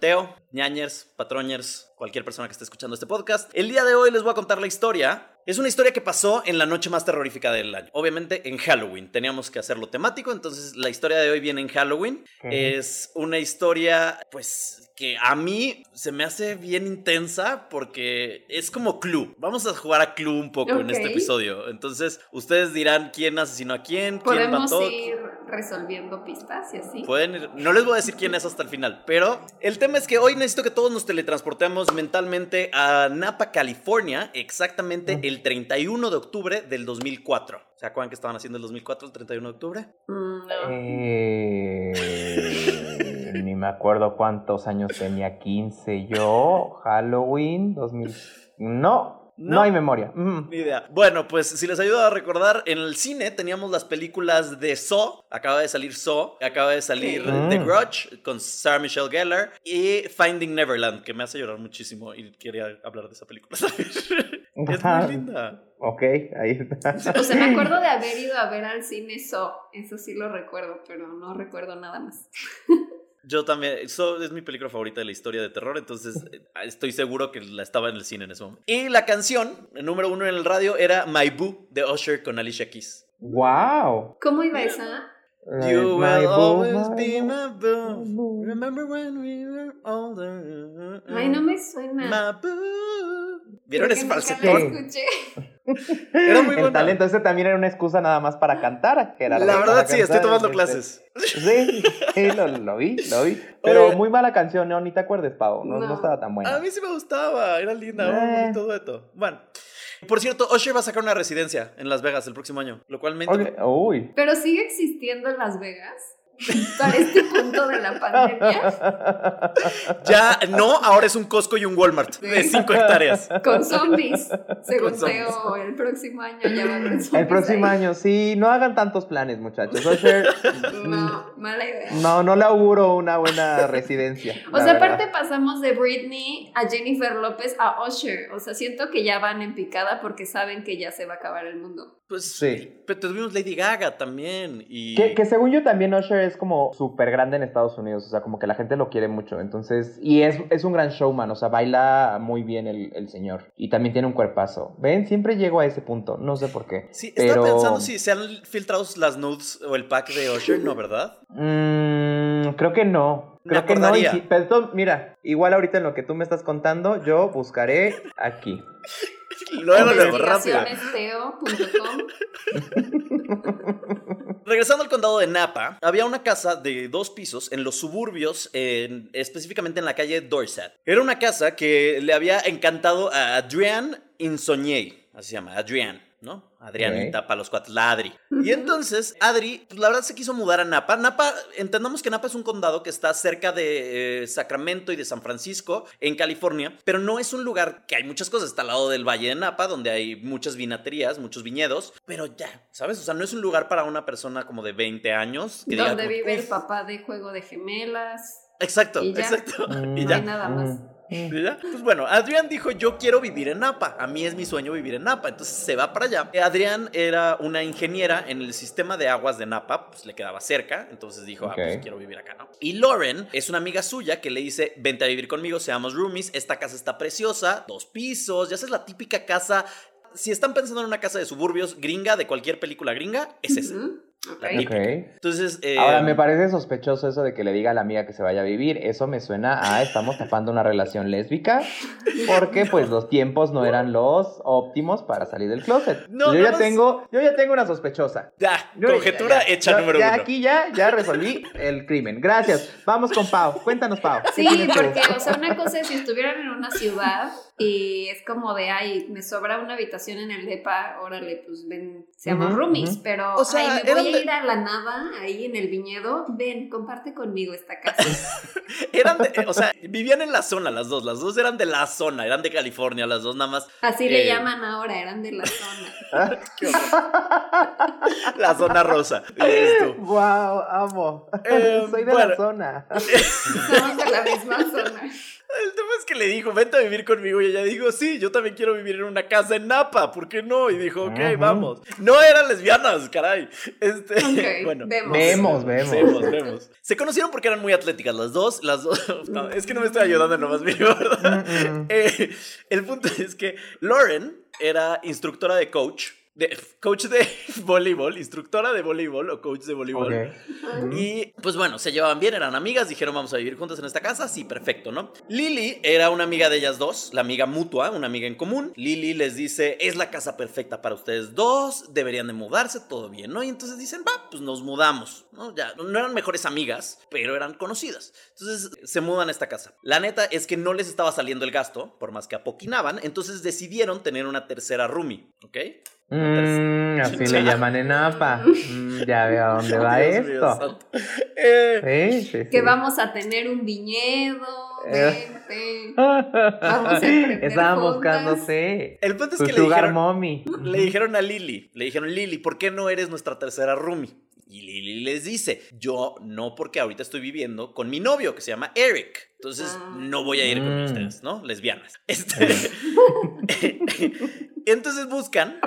Teo, ñañers, patroñers, cualquier persona que esté escuchando este podcast. El día de hoy les voy a contar la historia. Es una historia que pasó en la noche más terrorífica del año. Obviamente en Halloween. Teníamos que hacerlo temático, entonces la historia de hoy viene en Halloween. Es una historia, pues, que a mí se me hace bien intensa porque es como Clue. Vamos a jugar a Clue un poco en este episodio. Entonces, ustedes dirán quién asesinó a quién, quién mató. ir resolviendo pistas y así. Pueden ir- no les voy a decir quién es hasta el final, pero el tema es que hoy necesito que todos nos teletransportemos mentalmente a Napa, California, exactamente el 31 de octubre del 2004. ¿Se acuerdan que estaban haciendo el 2004, el 31 de octubre? Mm, no. Eh, ni me acuerdo cuántos años tenía, 15 yo, Halloween, 2000. No, no, No. hay memoria. Mm. Ni idea. Bueno, pues si les ayuda a recordar, en el cine teníamos las películas de Saw, acaba de salir Saw, acaba de salir. The Mm. Grudge con Sarah Michelle Gellar y Finding Neverland, que me hace llorar muchísimo y quería hablar de esa película. es muy linda. Ok, ahí está. O sea, me acuerdo de haber ido a ver al cine So. Eso sí lo recuerdo, pero no recuerdo nada más. Yo también, eso es mi película favorita de la historia de terror, entonces eh, estoy seguro que la estaba en el cine en ese momento. Y la canción, el número uno en el radio, era My Boo de Usher con Alicia Keys. ¡Wow! ¿Cómo iba esa? You My will boo, always my be boo, my my boo. boo. Remember when we were older. Ay, no me suena. My boo. ¿Vieron Creo ese falsetón? escuché. Era muy El buena. talento, ese también era una excusa nada más para cantar. Que era La verdad sí, estoy tomando clases. Sí, sí, lo, lo vi, lo vi. Pero Oye. muy mala canción, no, ni te acuerdes, Pau. No, no. No. estaba tan buena. A mí sí me gustaba, era linda, un Eh. bonito dueto. Bueno, por cierto, Usher va a sacar una residencia en Las Vegas el próximo año, lo cual me Ok, Uy. Pero sigue existiendo en Las Vegas. Para este punto de la pandemia. Ya, no, ahora es un Costco y un Walmart de 5 hectáreas. Con zombies. Según Con zombies. Teo, el próximo año ya va a haber zombies El próximo ahí. año, sí, no hagan tantos planes, muchachos. Usher, No, mala idea. no, no le auguro una buena residencia. O sea, verdad. aparte pasamos de Britney a Jennifer López a Usher. O sea, siento que ya van en picada porque saben que ya se va a acabar el mundo. Pues Sí. Pero tuvimos Lady Gaga también. Y... Que, que según yo también Usher es como súper grande en Estados Unidos, o sea, como que la gente lo quiere mucho, entonces, y es, es un gran showman, o sea, baila muy bien el, el señor, y también tiene un cuerpazo. Ven, siempre llego a ese punto, no sé por qué. Sí, pero... estaba pensando si se han filtrado las nudes o el pack de Usher, ¿no, verdad? Mm, creo que no. Me Creo que no. y sí, pero mira, igual ahorita en lo que tú me estás contando, yo buscaré aquí. Luego, luego, rápido. Investigacionesteo.com. Regresando al condado de Napa, había una casa de dos pisos en los suburbios, en- específicamente en la calle Dorset. Era una casa que le había encantado a Adrienne Insognier, así se llama, Adrienne, ¿no? Adrianita para los cuates, la Adri. Y entonces, Adri, pues, la verdad se quiso mudar a Napa. Napa, entendamos que Napa es un condado que está cerca de eh, Sacramento y de San Francisco, en California, pero no es un lugar que hay muchas cosas. Está al lado del Valle de Napa, donde hay muchas vinaterías, muchos viñedos, pero ya, ¿sabes? O sea, no es un lugar para una persona como de 20 años. que Donde como, vive el "Uf". papá de Juego de Gemelas. Exacto, Y ya. exacto. Mm, y No ya. hay nada más. Mm, mm. ¿Y ya? Pues bueno, Adrián dijo, yo quiero vivir en Napa. A mí es mi sueño vivir en Napa. Entonces se va para allá. Eh, Adrián era una ingeniera en el sistema de aguas de Napa, pues le quedaba cerca. Entonces dijo, ah, pues quiero vivir acá, ¿no? Y Lauren es una amiga suya que le dice, vente a vivir conmigo, seamos roomies. Esta casa está preciosa, dos pisos. Ya sabes, la típica casa. Si están pensando en una casa de suburbios gringa, de cualquier película gringa, es esa. La Ok. típica. Entonces, eh, Ahora, me parece sospechoso eso de que le diga a la amiga que se vaya a vivir. Eso me suena a estamos tapando una relación lésbica. Porque, pues, los tiempos no eran los óptimos para salir del closet. No, yo, nada ya tengo, yo ya tengo una sospechosa. ya, Yo- conjetura ya, ya, hecha ya, número ya uno. aquí ya, ya resolví el crimen. Gracias. Vamos con Pau. Cuéntanos, Pau. ¿Qué Sí, porque, o sea, una cosa es si estuvieran en una ciudad y es como de, ay, me sobra una habitación en el depa, órale, pues ven, seamos Ujú, roomies, pero, O sea, ay, me voy de- ir a la nada, ahí en el viñedo, ven, comparte conmigo esta casa. Eran de- o sea, vivían en la zona las dos. Las dos eran de la zona, eran de California, las dos nada más. Así le Eh. llaman ahora, eran de la zona. Qué. La zona rosa. Wow, amo. Eh, Soy de bueno. la zona. Somos de la misma zona. El tema es que le dijo, vente a vivir conmigo. Y ella dijo, sí, yo también quiero vivir en una casa en Napa. ¿Por qué no? Y dijo, ok, Ajá. vamos. No eran lesbianas, caray. Este, bueno. vemos. Vemos, vemos. Vemos, vemos. Se conocieron porque eran muy atléticas las dos. Las dos. No, es que no me estoy ayudando en lo más mínimo, ¿verdad? Mm, mm. Eh, el punto es que Lauren era instructora de coach. De, coach de voleibol, instructora de voleibol o coach de voleibol. Ok. Y pues bueno, se llevaban bien, eran amigas, dijeron vamos a vivir juntas en esta casa, sí, perfecto, ¿no? Lily era una amiga de ellas dos, la amiga mutua, una amiga en común. Lily les dice, es la casa perfecta para ustedes dos, deberían de mudarse, todo bien, ¿no? Y entonces dicen, va, pues nos mudamos, ¿no? Ya, no eran mejores amigas, pero eran conocidas. Entonces se mudan a esta casa. La neta es que no les estaba saliendo el gasto, por más que apoquinaban, entonces decidieron tener una tercera roomie, ¿ok? Mm, así Ya. le llaman en APA. Mm, ya veo a dónde va Dios esto. Eh, Sí, sí, sí. Que vamos a tener un viñedo, Eh. vente. Vamos a emprender Estaban juntas. el buscándose punto es su que le dijeron, mommy. Le dijeron a Lily, le dijeron, Lily, ¿por qué no eres nuestra tercera roomie? Y Lily les dice, yo no porque ahorita estoy viviendo con mi novio que se llama Eric. Entonces Ah. no voy a ir con Mm. ustedes, ¿no? Lesbianas. Este... Entonces buscan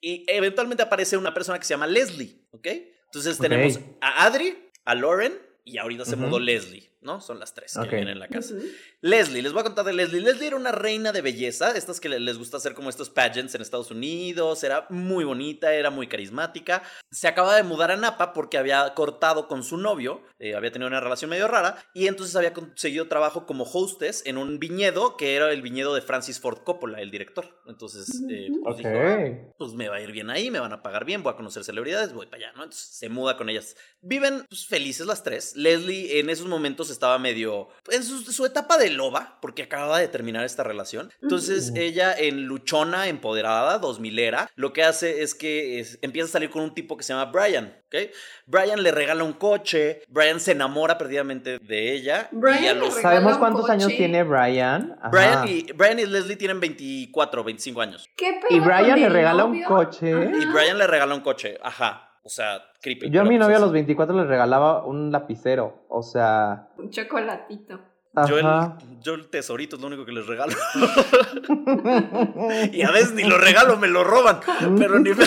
y eventualmente aparece una persona que se llama Leslie, ¿ok? Entonces tenemos a Adri, a Lauren y ahorita se mudó Leslie, ¿no? Son las tres que viven en la casa. Leslie, les voy a contar de Leslie. Leslie era una reina de belleza, estas que le- les gusta hacer como estos pageants en Estados Unidos, era muy bonita, era muy carismática. Se acaba de mudar a Napa porque había cortado con su novio, eh, había tenido una relación medio rara, y entonces había conseguido trabajo como hostess en un viñedo que era el viñedo de Francis Ford Coppola, el director. Entonces, eh, pues dijo, "Ah, pues me va a ir bien ahí, me van a pagar bien, voy a conocer celebridades, voy para allá, ¿no? Entonces se muda con ellas. Viven pues, felices las tres. Leslie en esos momentos estaba medio en su, su etapa de loba, porque acababa de terminar esta relación. Entonces ella en luchona, empoderada, dos milera, lo que hace es que es- empieza a salir con un tipo que se llama Brian, ¿ok? Brian le regala un coche, Brian se enamora perdidamente de ella. Brian y a los... ¿Sabemos cuántos coche. años tiene Brian? Ajá. Brian y, Brian y Leslie tienen 24, 25 años. ¿Qué pedo Y Brian le regala un coche. Ajá. Y Brian le regala un coche, ajá. O sea, creepy. Yo a mi pues novia a los 24 le regalaba un lapicero. O sea, Un chocolatito. Yo el, yo el tesorito es lo único que les regalo. y a veces ni lo regalo, me lo roban. Pero ni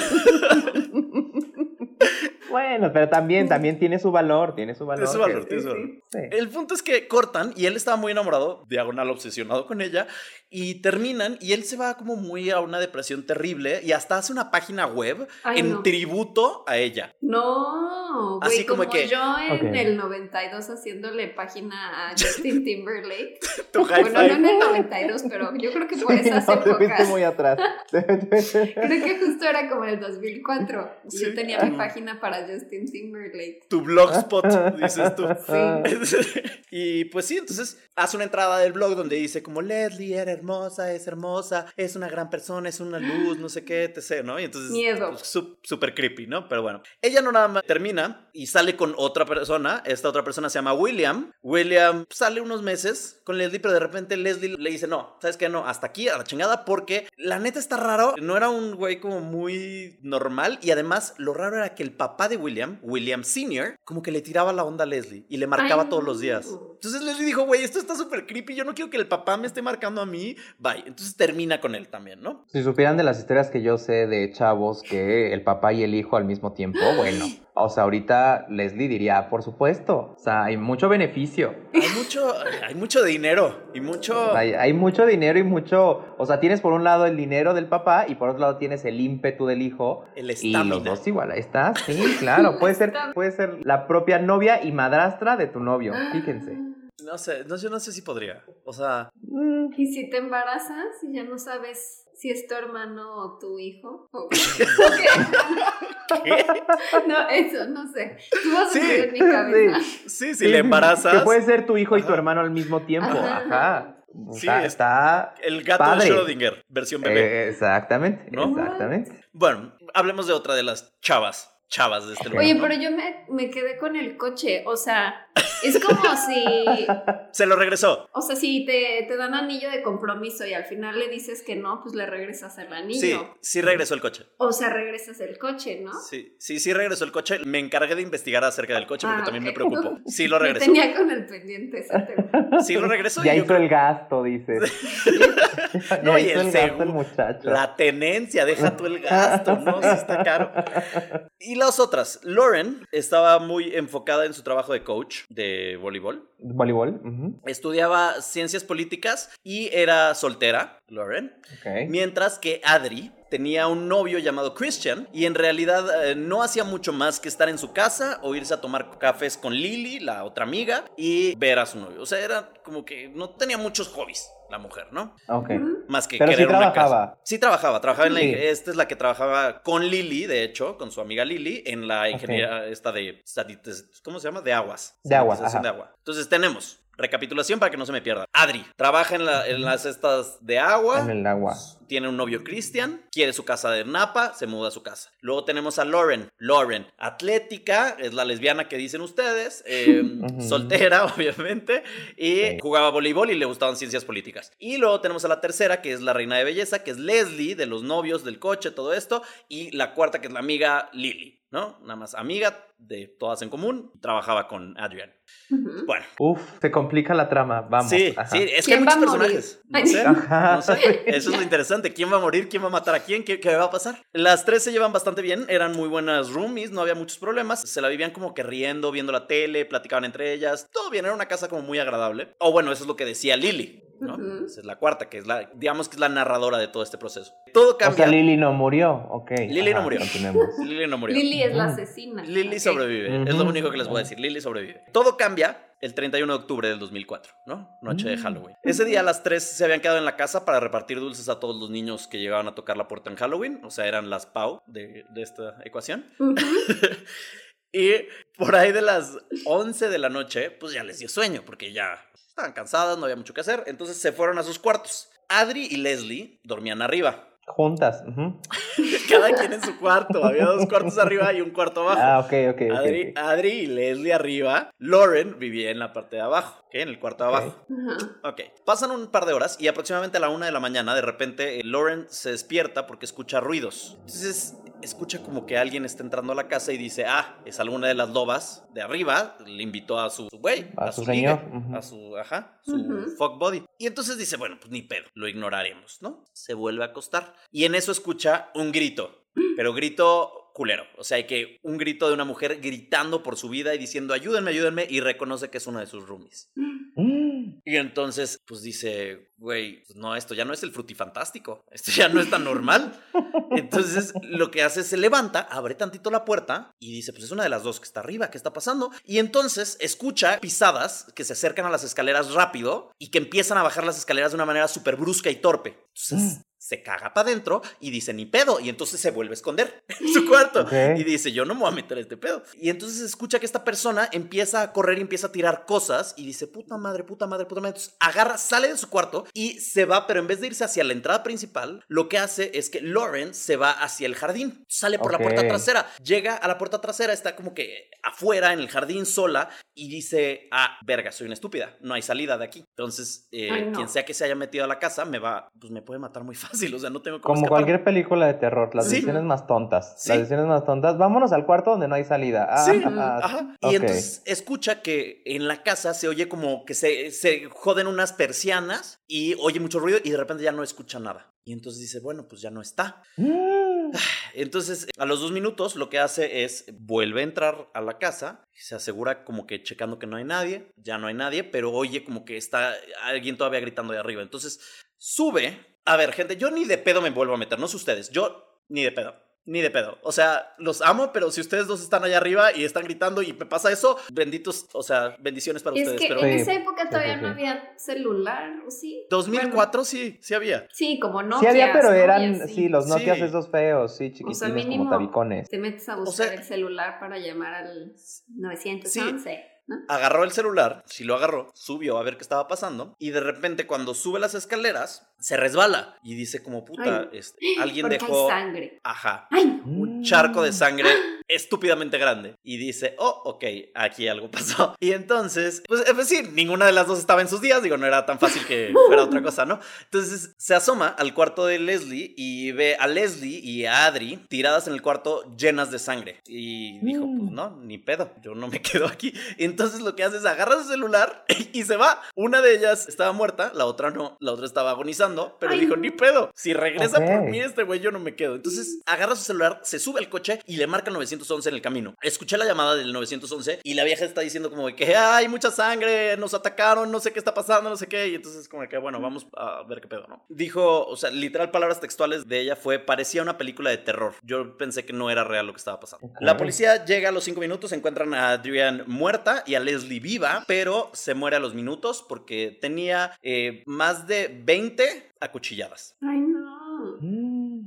Bueno, pero también, también tiene su valor, tiene su valor. Tiene su valor, que- tiene su valor. sí. El punto es que cortan y él estaba muy enamorado, diagonal obsesionado con ella, y terminan y él se va como muy a una depresión terrible y hasta hace una página web Ay, en no. tributo a ella. No, güey, Así como como, que- yo en Ok. el 92 haciéndole página a Justin Timberlake. Bueno, no en el 92, pero yo creo que por esas No, te fuiste muy atrás. Creo que justo era como en el 2004. y Sí. Yo tenía mi página para Justin Timberlake. Tu blogspot, dices tú. Sí. y pues sí, entonces hace una entrada del blog donde dice como Leslie era hermosa, es hermosa, es una gran persona, es una luz, no sé qué, etc, ¿no? Y entonces Miedo. pues, súper creepy, ¿no? Pero bueno, ella no nada más termina y sale con otra persona, esta otra persona se llama William. William sale unos meses con Leslie, pero de repente Leslie le dice, "No, ¿sabes qué? No, hasta aquí a la chingada porque la neta está raro, no era un güey como muy normal y además lo raro era que el papá de William, William Sr., como que le tiraba la onda a Leslie y le marcaba Ay, todos los días. Entonces Leslie dijo, güey, esto está súper creepy, yo no quiero que el papá me esté marcando a mí. Bye. Entonces termina con él también, ¿no? Si supieran de las historias que yo sé de chavos que el papá y el hijo al mismo tiempo, bueno, o sea, ahorita Leslie diría, por supuesto, o sea, hay mucho beneficio, Hay mucho, hay mucho dinero y mucho... hay, hay mucho dinero y mucho, o sea, tienes por un lado el dinero del papá y por otro lado tienes el ímpetu del hijo El y los estamina. dos igual, ahí está, sí, claro, puede ser, puede ser la propia novia y madrastra de tu novio, fíjense. No sé, no, yo no sé si podría. O sea, Mm, ¿Y si te embarazas y ya no sabes si es tu hermano o tu hijo? ¿O qué? ¿qué? No, eso, no sé. Tú vas a Sí, en mi cabeza. Sí, si le embarazas, Que puede ser tu hijo y tu hermano al mismo tiempo, Ajá. ajá. Sí, está, es- está el gato padre. de Schrödinger, versión bebé. Eh, exactamente, ¿No? exactamente. Bueno, hablemos de otra de las chavas, chavas de este lugar. Oye, ¿no? pero yo me, me quedé con el coche. O sea, es como si. Se lo regresó. O sea, si te, te dan anillo de compromiso y al final le dices que no, pues le regresas el anillo. Sí, sí regresó el coche. O sea, regresas el coche, ¿no? Sí, sí, sí regresó el coche. Me encargué de investigar acerca del coche porque Ah, también me preocupó. Sí lo Me regresó. tenía con el pendiente ese tema. Sí lo regresó. Ya y yo hizo el gasto, dices. ya No, y hizo el el gasto el seguro- muchacho. La tenencia, deja tú el gasto, ¿no? Sí está caro. Y las otras, Lauren estaba muy enfocada en su trabajo de coach de voleibol. Voleibol. Estudiaba ciencias políticas y era soltera, Lauren. ok. Mientras que Adri tenía un novio llamado Christian y en realidad eh, no hacía mucho más que estar en su casa o irse a tomar cafés con Lily, la otra amiga, y ver a su novio. O sea, era como que no tenía muchos hobbies la mujer, ¿no? Ok. Más que Pero sí querer una trabajaba. casa. Sí trabajaba, trabajaba en la Sí. esta es la que trabajaba con Lily, de hecho, con su amiga Lily en la ingeniería esta de ¿cómo se llama? De aguas. De aguas, ajá. de agua. Entonces tenemos recapitulación para que no se me pierda. Adri trabaja en, la- en las estas de agua. En el agua. Tiene un novio Cristian, quiere su casa de Napa, se muda a su casa. Luego tenemos a Lauren. Lauren, atlética, es la lesbiana que dicen ustedes, eh, soltera, obviamente, y Sí. jugaba voleibol y le gustaban ciencias políticas. Y luego tenemos a la tercera, que es la reina de belleza, que es Leslie, de los novios, del coche, todo esto. Y la cuarta, que es la amiga Lily, ¿no? Nada más amiga de todas en común, trabajaba con Adrian. Bueno, Uf, se complica la trama. Vamos. sí, ajá. sí, es que hay ¿Quién muchos va a morir? personajes. No sé, no sé. Eso es lo interesante. ¿Quién va a morir? ¿Quién va a matar a quién? ¿Qué, qué va a pasar? Las tres se llevan bastante bien. Eran muy buenas roomies. No había muchos problemas. Se la vivían como que riendo, viendo la tele, platicaban entre ellas. Todo bien. Era una casa como muy agradable. O bueno, eso es lo que decía Lily. ¿No? Esa es la cuarta, que es la, digamos que es la narradora de todo este proceso. Todo O cambia. sea, Lily no murió. Ok. Lily no murió. Lily no murió. Lily es la asesina. Lily sobrevive. Es lo único que les voy a decir. Lily sobrevive. Todo cambia el 31 de octubre del 2004, ¿no? Noche de Mm. Halloween. Ese día las tres se habían quedado en la casa para repartir dulces a todos los niños que llegaban a tocar la puerta en Halloween. O sea, eran las Pau de, de esta ecuación. Y por ahí de las 11 de la noche, pues ya les dio sueño, porque ya estaban cansadas, no había mucho que hacer. Entonces se fueron a sus cuartos. Adri y Leslie dormían arriba. Juntas. Cada quien en su cuarto. Había dos cuartos arriba y un cuarto abajo. Ah, ok, ok. Adri. Adri y Leslie arriba. Lauren vivía en la parte de abajo, ¿ok? En el cuarto de abajo. Ok. Pasan un par de horas y aproximadamente a la una de la mañana, de repente, eh, Lauren se despierta porque escucha ruidos. Entonces, escucha como que alguien está entrando a la casa y dice, ah, es alguna de las lobas de arriba, le invitó a su güey, A a, su su, señor, a su, ajá, su fuck body. Y entonces dice, bueno, pues ni pedo, lo ignoraremos, ¿no? Se vuelve a acostar. Y en eso escucha un grito, pero grito culero. O sea, hay que un grito de una mujer gritando por su vida y diciendo, ayúdenme, ayúdenme, y reconoce que es una de sus roomies. Mm. Y entonces, pues dice, güey, pues no, esto ya no es el frutifantástico, esto ya no es tan normal. Entonces, lo que hace es se levanta, abre tantito la puerta y dice, pues es una de las dos que está arriba, ¿qué está pasando? Y entonces escucha pisadas que se acercan a las escaleras rápido y que empiezan a bajar las escaleras de una manera súper brusca y torpe. Entonces, se caga para adentro y dice, ni pedo. Y entonces se vuelve a esconder en su cuarto. Y dice, yo no me voy a meter a este pedo. Y entonces escucha que esta persona empieza a correr y empieza a tirar cosas y dice, puta madre, puta madre, puta madre. Entonces agarra, sale de su cuarto y se va, pero en vez de irse hacia la entrada principal, lo que hace es que Lauren se va hacia el jardín. Sale por la puerta trasera. Llega a la puerta trasera, está como que afuera en el jardín sola y dice, ah, verga, soy una estúpida. No hay salida de aquí. Entonces, eh, Ay, no. quien sea que se haya metido a la casa me va, pues me puede matar muy fácil. O sea, no tengo cómo Como escapar. cualquier película de terror, las Sí. decisiones más tontas. Sí. Las decisiones más tontas. Vámonos al cuarto donde no hay salida. Ah, Sí, ah, ajá. Y entonces escucha que en la casa se oye como que se, se joden unas persianas y oye mucho ruido y de repente ya no escucha nada. Y entonces dice, bueno, pues ya no está. Mm. Entonces, a los dos minutos lo que hace es vuelve a entrar a la casa, se asegura como que checando que no hay nadie, ya no hay nadie, pero oye como que está alguien todavía gritando de arriba. Entonces, sube. A ver, gente, yo ni de pedo me vuelvo a meter, no sé ustedes, yo ni de pedo. Ni de pedo. O sea, los amo, pero si ustedes dos están allá arriba y están gritando y me pasa eso, benditos, o sea, bendiciones para es ustedes. que pero en Sí, esa época sí, todavía sí, no había celular, ¿o sí? 2004 sí, sí había. Bueno, sí, como no. sí había, pero eran, sí, los Nokias Sí. esos feos, sí, chiquitines mínimo- como tabicones. Te metes a O buscar sea- el celular para llamar al 911, ¿no? agarró el celular, si lo agarró, subió a ver qué estaba pasando y de repente cuando sube las escaleras se resbala y dice como puta, Ay. este, alguien dejó, hay sangre. ajá, ¡Ay! un charco de sangre estúpidamente grande y dice, oh, ok, aquí algo pasó. Y entonces, pues, es decir, ninguna de las dos estaba en sus días, digo, no era tan fácil que fuera otra cosa, ¿no? Entonces se asoma al cuarto de Leslie y ve a Leslie y a Adri tiradas en el cuarto llenas de sangre. Y dijo, Mm. pues no, ni pedo, yo no me quedo aquí. Entonces lo que hace es agarra su celular y se va. Una de ellas estaba muerta, la otra no, la otra estaba agonizando, pero Ay, dijo, ni pedo, si regresa por mí este güey, yo no me quedo. Entonces agarra su celular, se sube al coche y le marca el 911 en el camino. Escuché la llamada del 911 y la vieja está diciendo como de que hay mucha sangre, nos atacaron, no sé qué está pasando, no sé qué. Y entonces como que bueno, vamos a ver qué pedo, ¿no? Dijo, o sea, literal palabras textuales de ella fue, parecía una película de terror. Yo pensé que no era real lo que estaba pasando. La policía llega a los cinco minutos, encuentran a Adrian muerta y a Leslie viva, pero se muere a los minutos porque tenía eh, más de 20 acuchilladas. Ay, no.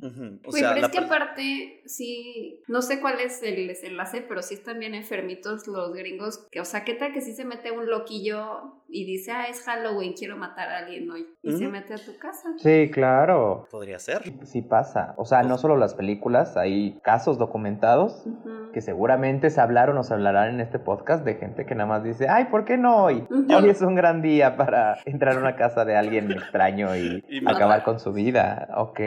Ujú, O sea, pero es que aparte, sí, no sé cuál es el desenlace, pero sí están bien enfermitos los gringos. Que, o sea, ¿qué tal que sí se mete un loquillo y dice, ah, es Halloween, quiero matar a alguien hoy? Y se mete a tu casa. Sí, claro. podría ser. Sí pasa. O sea, no solo las películas, hay casos documentados que seguramente se hablaron o se hablarán en este podcast de gente que nada más dice, ay, ¿por qué no hoy? Hoy es un gran día para entrar a una casa de alguien extraño y, acabar con su vida. Ok.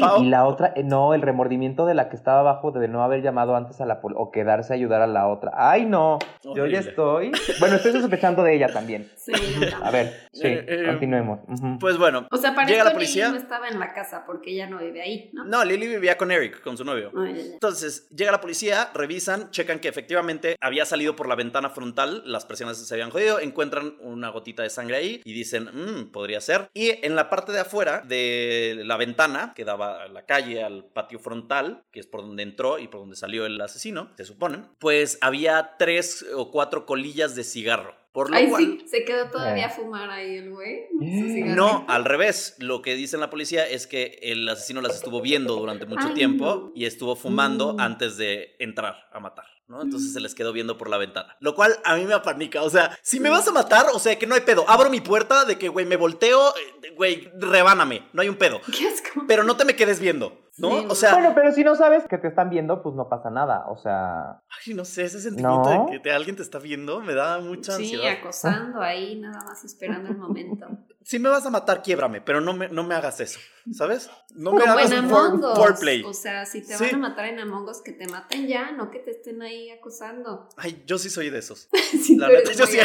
Pau. Y la otra, eh, no, el remordimiento de la que estaba abajo de no haber llamado antes a la policía o quedarse a ayudar a la otra. Ay, no. Yo Horrible. ya estoy. Bueno, estoy sospechando de ella también. Sí, A ver, sí, Eh, eh, continuemos. Pues bueno, O sea, para Llega esto la policía. Lily no estaba en la casa porque ella no vive ahí, ¿no? no, Lily vivía con Eric, con su novio. Ay, ay, ay. Entonces, llega la policía, revisan, checan que efectivamente había salido por la ventana frontal, las persianas se habían jodido, encuentran una gotita de sangre ahí y dicen, mmm, podría ser. Y en la parte de afuera de la ventana, que daba a la calle, al patio frontal, que es por donde entró y por donde salió el asesino, se supone, pues había tres o cuatro colillas de cigarro. Por lo Ay, cual, sí, se quedó todavía Eh. a fumar ahí el güey. Mm. No, al revés. Lo que dice la policía es que el asesino las estuvo viendo durante mucho Ay, tiempo no. y estuvo fumando Mm. antes de entrar a matar. ¿no? Entonces se les quedó viendo por la ventana. Lo cual a mí me apanica. O sea, si me vas a matar, o sea, que no hay pedo. Abro mi puerta de que, güey, me volteo, eh, güey, rebáname. No hay un pedo. Qué asco. Pero no te me quedes viendo. ¿No? Sí, o sea, Bueno, pero si no sabes que te están viendo, pues no pasa nada. O sea, ay, no sé, ese sentimiento ¿No? de que te- alguien te está viendo me da mucha Sí, ansiedad. acosando ahí, nada más esperando el momento. Si me vas a matar, quiébrame, pero no me, no me hagas eso, ¿sabes? No me Como hagas en un Among for- Us. foreplay. O sea, si te Sí. van a matar en Among Us, que te maten ya, no que te estén ahí acosando. Ay, yo sí soy de esos. Sí, La neta, yo sí.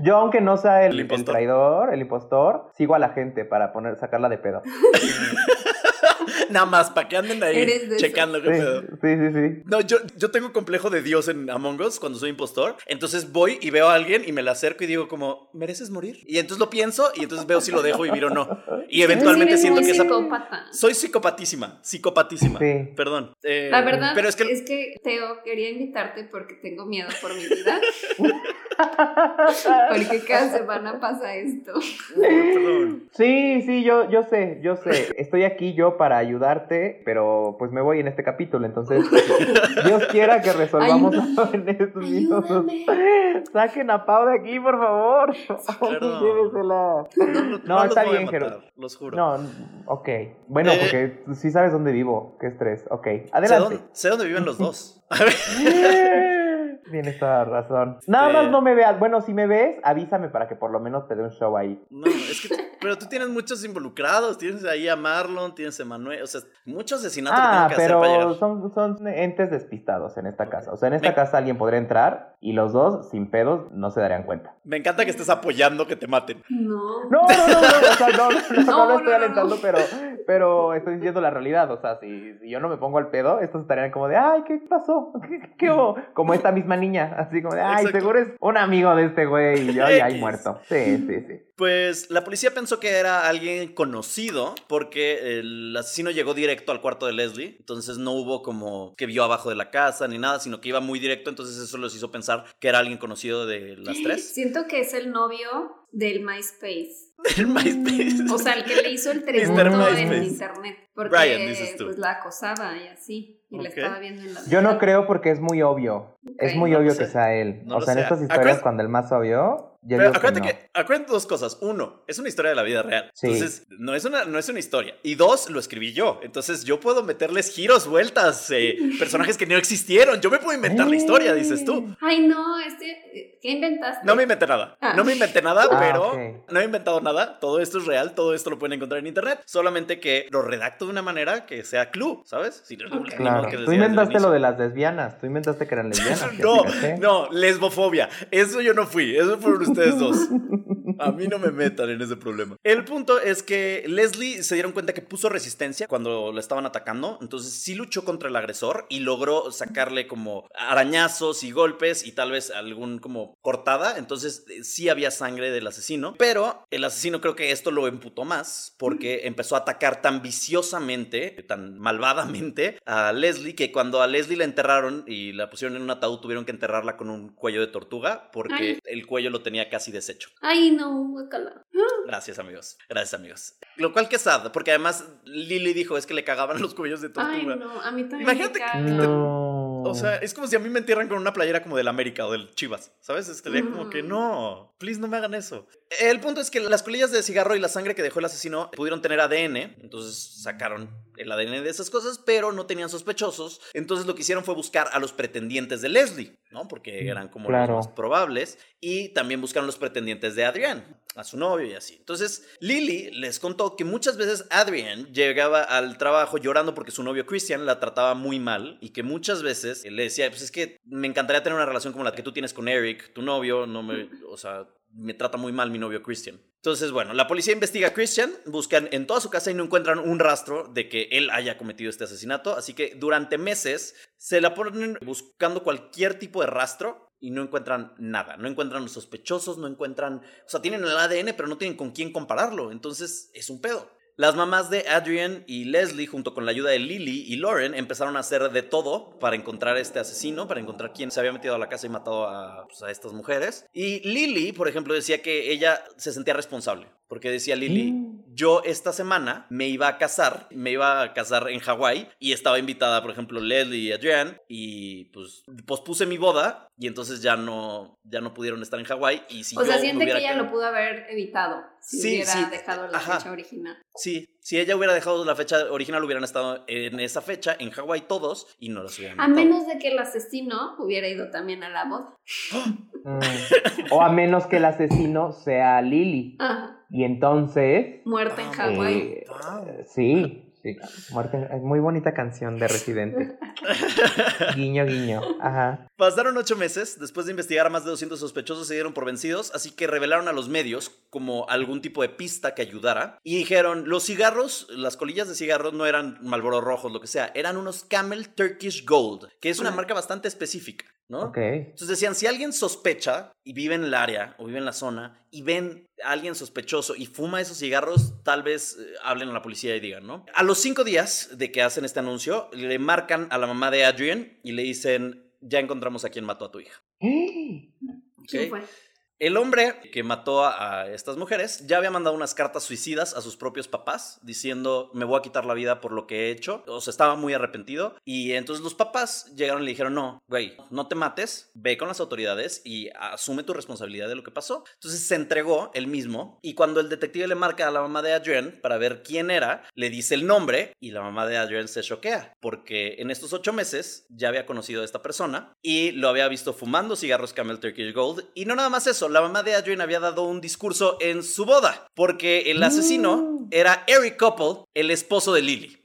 yo aunque no sea el, El el impostor. traidor, el impostor, sigo a la gente para poner, sacarla de pedo. Nada más, para que anden ahí checando Sí, qué pedo. sí, sí, sí. No, yo, yo tengo complejo de Dios en Among Us cuando soy impostor. Entonces voy y veo a alguien y me le acerco y digo como, ¿mereces morir? Y entonces lo pienso y entonces veo si lo dejo vivir o no. Y eventualmente Eres siento muy que esa... psicópata. Soy psicopatísima, psicopatísima. Sí. Perdón. Eh, La verdad Pero es que... es que Teo quería invitarte porque tengo miedo por mi vida. porque cada semana pasa esto. Perdón. Sí, sí, yo, yo sé, yo sé. Estoy aquí yo para ayudarte, pero pues me voy en este capítulo, entonces Dios quiera que resolvamos en estos minutos. Saquen a Pau de aquí, por favor. Llévesela. No, está bien, Jero. Los juro. No, ok. Bueno, Eh. porque sí sabes dónde vivo. Qué estrés. Ok, sé, adelante. dónde, sé dónde viven los dos. A ver. Tienes toda la razón. Nada Sí. más no me veas. Bueno, si me ves, avísame para que por lo menos te dé un show ahí. No, es que, pero tú tienes muchos involucrados, tienes ahí a Marlon, tienes a Manuel, o sea, muchos asesinatos Ah, que hacer para pero son, son entes despistados en esta casa. O sea, en esta Me- casa alguien podría entrar y los dos, sin pedos, no se darían cuenta. Me encanta que estés apoyando que te maten. No. No, no, no, no, o sea, no, no, no, No, lo estoy no, no, alentando, no. pero, pero estoy diciendo la realidad. O sea, si, si yo no me pongo al pedo, estos estarían como de, ay, ¿qué pasó? ¿Qué, qué hubo? Como esta misma niña, así como de, ay, Exacto. seguro es un amigo de este güey y yo ya ahí X. muerto. Sí, sí, sí. Pues la policía pensó que era alguien conocido porque el asesino llegó directo al cuarto de Leslie, entonces no hubo como que vio abajo de la casa ni nada, sino que iba muy directo, entonces eso los hizo pensar que era alguien conocido de las tres. Siento que es el novio del MySpace. El MySpace. O sea, el que le hizo el tributo en internet. Porque Brian, dices tú. pues la acosaba y así. Y la Ok. estaba viendo en la Yo no creo porque es muy obvio. Es muy No obvio que sea él. No o sea, en estas historias, cuando el más obvio, yo Pero que acuérdate no. que, acuérdate dos cosas. Uno, es una historia de la vida real. Sí. Entonces, no es, una, no es una historia. Y dos, lo escribí yo. Entonces, yo puedo meterles giros, vueltas, eh, personajes que no existieron. Yo me puedo inventar la historia, dices tú. Ay, no, este. ¿Qué inventaste? No me inventé nada. Ah. No me inventé nada, Ah, pero no he inventado nada. Todo esto es real, todo esto lo pueden encontrar en internet. Solamente que lo redacto de una manera que sea clue, ¿sabes? Si modo Claro. que Tú inventaste lo de las lesbianas. Tú inventaste que eran lesbianas. No, no, lesbofobia. Eso yo no fui. Eso fueron ustedes dos. A mí no me metan en ese problema. El punto es que Leslie se dieron cuenta que puso resistencia cuando la estaban atacando. Entonces sí luchó contra el agresor y logró sacarle como arañazos y golpes y tal vez algún como cortada. Entonces eh, sí había sangre del asesino. Pero el asesino creo que esto lo emputó más porque empezó a atacar tan viciosamente, tan malvadamente a Leslie que cuando a Leslie la enterraron y la pusieron en un ataúd tuvieron que enterrarla con un cuello de tortuga porque Ay. el cuello lo tenía casi deshecho. Ay, no, guacala. Gracias amigos, gracias amigos. Lo cual que es sad, porque además Lily dijo es que le cagaban los cuellos de tortuga. Ay, no, a mí también Imagínate me que-. No. O sea, es como si a mí me entierran con una playera como del América o del Chivas, ¿sabes? Estaría como que no, please no me hagan eso. El punto es que las colillas de cigarro y la sangre que dejó el asesino pudieron tener ADN, entonces sacaron el ADN de esas cosas, pero no tenían sospechosos. Entonces lo que hicieron fue buscar a los pretendientes de Leslie, ¿no? Porque eran como Claro. los más probables. Y también buscaron los pretendientes de Adrián, a su novio y así. Entonces Lily les contó que muchas veces Adrián llegaba al trabajo llorando porque su novio Christian la trataba muy mal y que muchas veces le decía, pues es que me encantaría tener una relación como la que tú tienes con Eric, tu novio, no me, o sea, me trata muy mal mi novio Christian. Entonces, bueno, la policía investiga a Christian, buscan en toda su casa y no encuentran un rastro de que él haya cometido este asesinato, así que durante meses se la ponen buscando cualquier tipo de rastro y no encuentran nada, no encuentran los sospechosos, no encuentran, o sea, tienen el ADN, pero no tienen con quién compararlo, entonces es un pedo. Las mamás de Adrian y Leslie, junto con la ayuda de Lily y Lauren, empezaron a hacer de todo para encontrar este asesino, para encontrar quién se había metido a la casa y matado a, pues, a estas mujeres. Y Lily, por ejemplo, decía que ella se sentía responsable, porque decía Lily, Mm. Yo esta semana me iba a casar, me iba a casar en Hawái y estaba invitada, por ejemplo, Leslie y Adrian y pues pospuse mi boda y entonces ya no, ya no pudieron estar en Hawái y si O sea, yo siente que hubiera ella quedado- lo pudo haber evitado si Sí, hubiera sí, dejado la ajá. fecha original. Sí, si ella hubiera dejado la fecha original hubieran estado en esa fecha en Hawái todos y no las hubieran A menos de que el asesino hubiera ido también a la boda. Mm. O a menos que el asesino sea Lily. Ajá. Y entonces. Muerta en Ah, Hawái. eh, sí, sí. Muerte, es muy bonita canción de Residente. guiño, guiño. Ajá. Pasaron ocho meses, después de investigar a más de 200 sospechosos se dieron por vencidos, así que revelaron a los medios como algún tipo de pista que ayudara y dijeron, los cigarros, las colillas de cigarros no eran Marlboro rojos, lo que sea, eran unos Camel Turkish Gold, que es una Ah. marca bastante específica, ¿no? Ok. Entonces decían, si alguien sospecha y vive en el área o vive en la zona y ven a alguien sospechoso y fuma esos cigarros, tal vez eh, hablen a la policía y digan, ¿no? A los cinco días de que hacen este anuncio, le marcan a la mamá de Adrian y le dicen, ya encontramos a quien mató a tu hija. ¿Quién ¿ok? fue? El hombre que mató a, estas mujeres ya había mandado unas cartas suicidas a sus propios papás diciendo me voy a quitar la vida por lo que he hecho. O sea, estaba muy arrepentido. Y entonces los papás llegaron y le dijeron, no, güey, no te mates, ve con las autoridades y asume tu responsabilidad de lo que pasó. Entonces se entregó él mismo y cuando el detective le marca a la mamá de Adrian para ver quién era, le dice el nombre y la mamá de Adrian se choquea porque en estos ocho meses ya había conocido a esta persona y lo había visto fumando cigarros Camel Turkish Gold y no nada más eso, la mamá de Adrian había dado un discurso en su boda porque el asesino Mm. era Eric Couple, el esposo de Lily.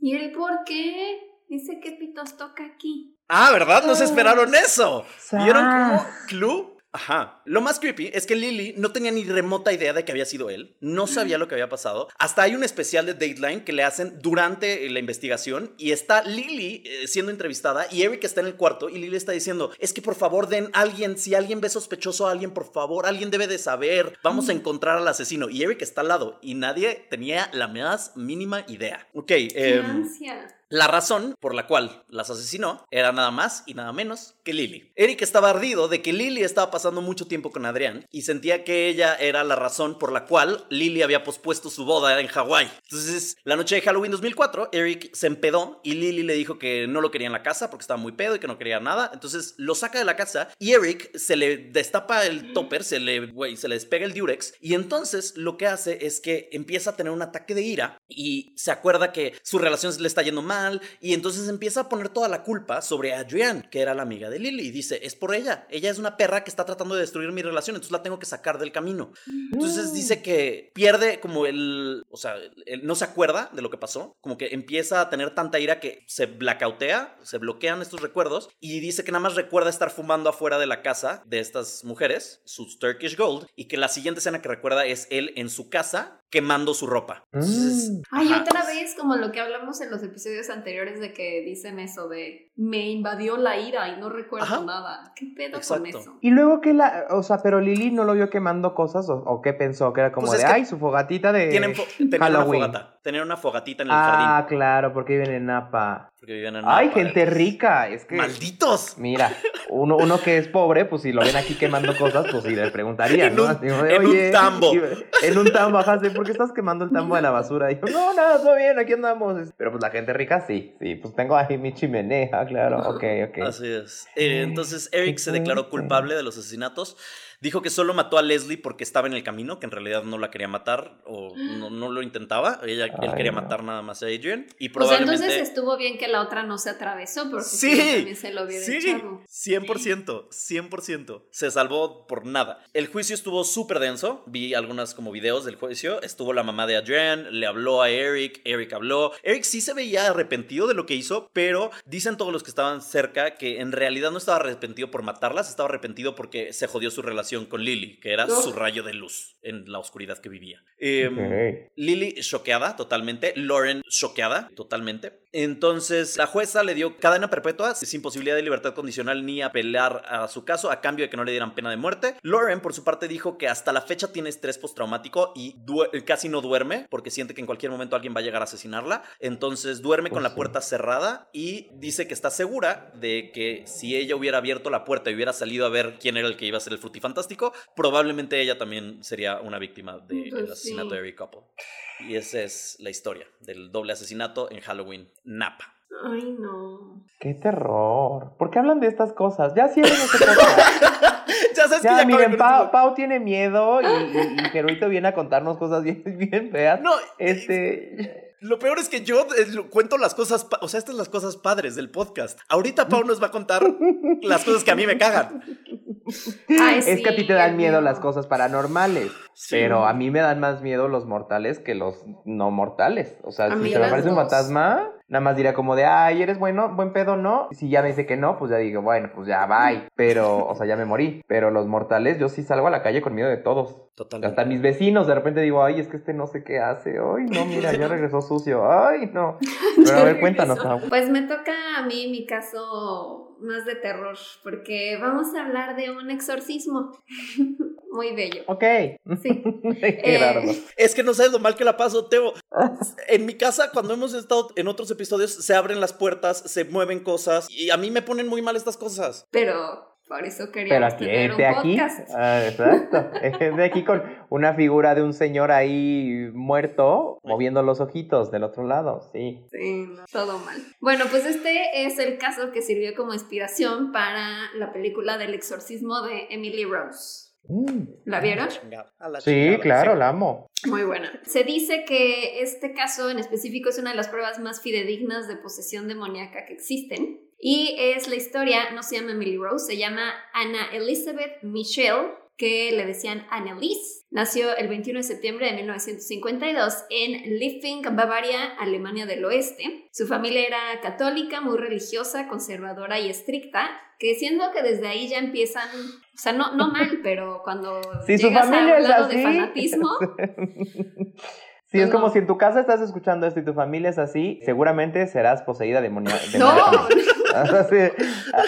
¿Y él por qué? Dice que pitos toca aquí. Ah, ¿verdad? No se esperaron eso. ¿Vieron cómo. Clue? Ajá. Lo más creepy es que Lily no tenía ni remota idea de que había sido él. No sabía lo que había pasado. Hasta hay un especial de Dateline que le hacen durante la investigación y está Lily eh, siendo entrevistada y Eric está en el cuarto y Lily está diciendo, es que por favor den a alguien, si alguien ve sospechoso a alguien, por favor, alguien debe de saber. Vamos a encontrar al asesino. Y Eric está al lado y nadie tenía la más mínima idea. Ok. ¡Qué em, ansia! La razón por la cual las asesinó era nada más y nada menos que Lily. Eric estaba ardido de que Lily estaba pasando mucho tiempo con Adrián y sentía que ella era la razón por la cual Lily había pospuesto su boda en Hawái. Entonces, la noche de Halloween 2004, Eric se empedó y Lily le dijo que no lo quería en la casa porque estaba muy pedo y que no quería nada. Entonces, lo saca de la casa y Eric se le destapa el topper, se le, güey, se le despega el diurex y entonces lo que hace es que empieza a tener un ataque de ira y se acuerda que su relación le está yendo mal y entonces empieza a poner toda la culpa sobre Adrienne, que era la amiga de Lily y dice, es por ella, ella es una perra que está tratando de destruir mi relación, entonces la tengo que sacar del camino. Entonces dice que pierde como el, o sea, él no se acuerda de lo que pasó, como que empieza a tener tanta ira que se blackoutea, se bloquean estos recuerdos y dice que nada más recuerda estar fumando afuera de la casa de estas mujeres, sus Turkish Gold, y que la siguiente escena que recuerda es él en su casa quemando su ropa. Entonces, Mm. Ay, otra vez, como lo que hablamos en los episodios anteriores de que dicen eso de me invadió la ira y no recuerdo Ajá. nada. ¿Qué pedo Exacto. con eso? Y luego que la, o sea, pero Lily no lo vio quemando cosas o, o qué pensó, que era como Pues es de, ay, su fogatita de Tienen fo- tenían una Halloween. fogata, tenían una fogatita en el Ah, jardín. claro, porque viven en Napa. Porque vivían en Ay, Napa. gente rica, es que ¡Malditos! mira, uno, uno que es pobre, pues si lo ven aquí quemando cosas, pues sí le preguntaría, En ¿no? un- Así en un tambo. En un tambo, ajá, sí, ¿por qué estás quemando el tambo de la basura? Y yo, no, nada, todo bien, aquí andamos. Pero pues la gente rica sí, sí, pues tengo ahí mi chimenea, claro, ok, ok. Así es. Eh, entonces Eric se declaró culpable de los asesinatos. Dijo que solo mató a Leslie porque estaba en el camino, que en realidad no la quería matar o no, no lo intentaba. Ella, él quería no. matar nada más a Adrian. Y O sea, probablemente... entonces estuvo bien que la otra no se atravesó, porque Sí, también se lo hubiera Sí, echado. 100%, 100%. Se salvó por nada. El juicio estuvo súper denso. Vi algunas como videos del juicio. Estuvo la mamá de Adrian, le habló a Eric, Eric habló. Eric sí se veía arrepentido de lo que hizo, pero dicen todos los que estaban cerca que en realidad no estaba arrepentido por matarlas, estaba arrepentido porque se jodió su relación con Lily, que era su rayo de luz en la oscuridad que vivía. Em. Lily choqueada totalmente, Lauren choqueada totalmente. Entonces la jueza le dio cadena perpetua sin posibilidad de libertad condicional ni apelar a su caso a cambio de que no le dieran pena de muerte. Lauren por su parte dijo que hasta la fecha tiene estrés postraumático y casi no duerme porque siente que en cualquier momento alguien va a llegar a asesinarla. Entonces duerme con Pues la puerta cerrada y dice que está segura de que si ella hubiera abierto la puerta y hubiera salido a ver quién era el que iba a ser el fantástico, probablemente ella también sería una víctima del Pues asesinato sí. de Eric Couple. Y esa es la historia del doble asesinato en Halloween Napa. Ay, no. ¡Qué terror! ¿Por qué hablan de estas cosas? Ya cierren este podcast. ya sabes que Ya, ya acabé miren, Pau. Pau tiene miedo y, y, y Geruito viene a contarnos cosas bien, bien feas. No, Este. Lo peor es que yo eh, cuento las cosas, o sea, estas son las cosas padres del podcast. Ahorita Pau nos va a contar las cosas que a mí me cagan. Ay, Es que a ti te dan miedo las cosas paranormales. Sí. Pero a mí me dan más miedo los mortales que los no mortales. O sea, A si se me aparece un fantasma, nada más diría como de, ay, eres bueno, buen pedo, ¿no? Si ya me dice que no, pues ya digo, bueno, pues ya, bye. Pero, o sea, ya me morí. Pero los mortales, yo sí salgo a la calle con miedo de todos. Totalmente. Hasta mis vecinos, de repente digo, ay, es que este no sé qué hace. Ay, no, mira, ya regresó sucio. Ay, no. Pero a ver, cuéntanos. Pues me toca a mí mi caso más de terror, porque vamos a hablar de un exorcismo muy bello. Ok. Sí. Eh, Es que no sabes lo mal que la paso, Teo. En mi casa, cuando hemos estado en otros episodios, se abren las puertas, se mueven cosas y a mí me ponen muy mal estas cosas. Pero por eso Pero queríamos aquí, tener un de aquí, podcast. ah, exacto, de aquí con una figura de un señor ahí muerto, moviendo los ojitos del otro lado, sí. Sí, no, todo mal. Bueno, pues este es el caso que sirvió como inspiración para la película del exorcismo de Emily Rose. Mm. ¿La vieron? Chingada, a la Sí, claro, la amo. Muy buena. Se dice que este caso en específico es una de las pruebas más fidedignas de posesión demoníaca que existen. Y es la historia, no se llama Emily Rose, se llama Anna Elizabeth Michelle, que le decían Anneliese. Nació el 21 de septiembre de 1952 en Liffing, Bavaria, Alemania del Oeste. Su familia era católica, muy religiosa, conservadora y estricta, que siendo que desde ahí ya empiezan, o sea, no, no mal, pero cuando Si su llegas familia a un lado así. de fanatismo, Sí, es No. como si en tu casa estás escuchando esto y tu familia es así, seguramente serás poseída demonia- no, demoníacamente. Así,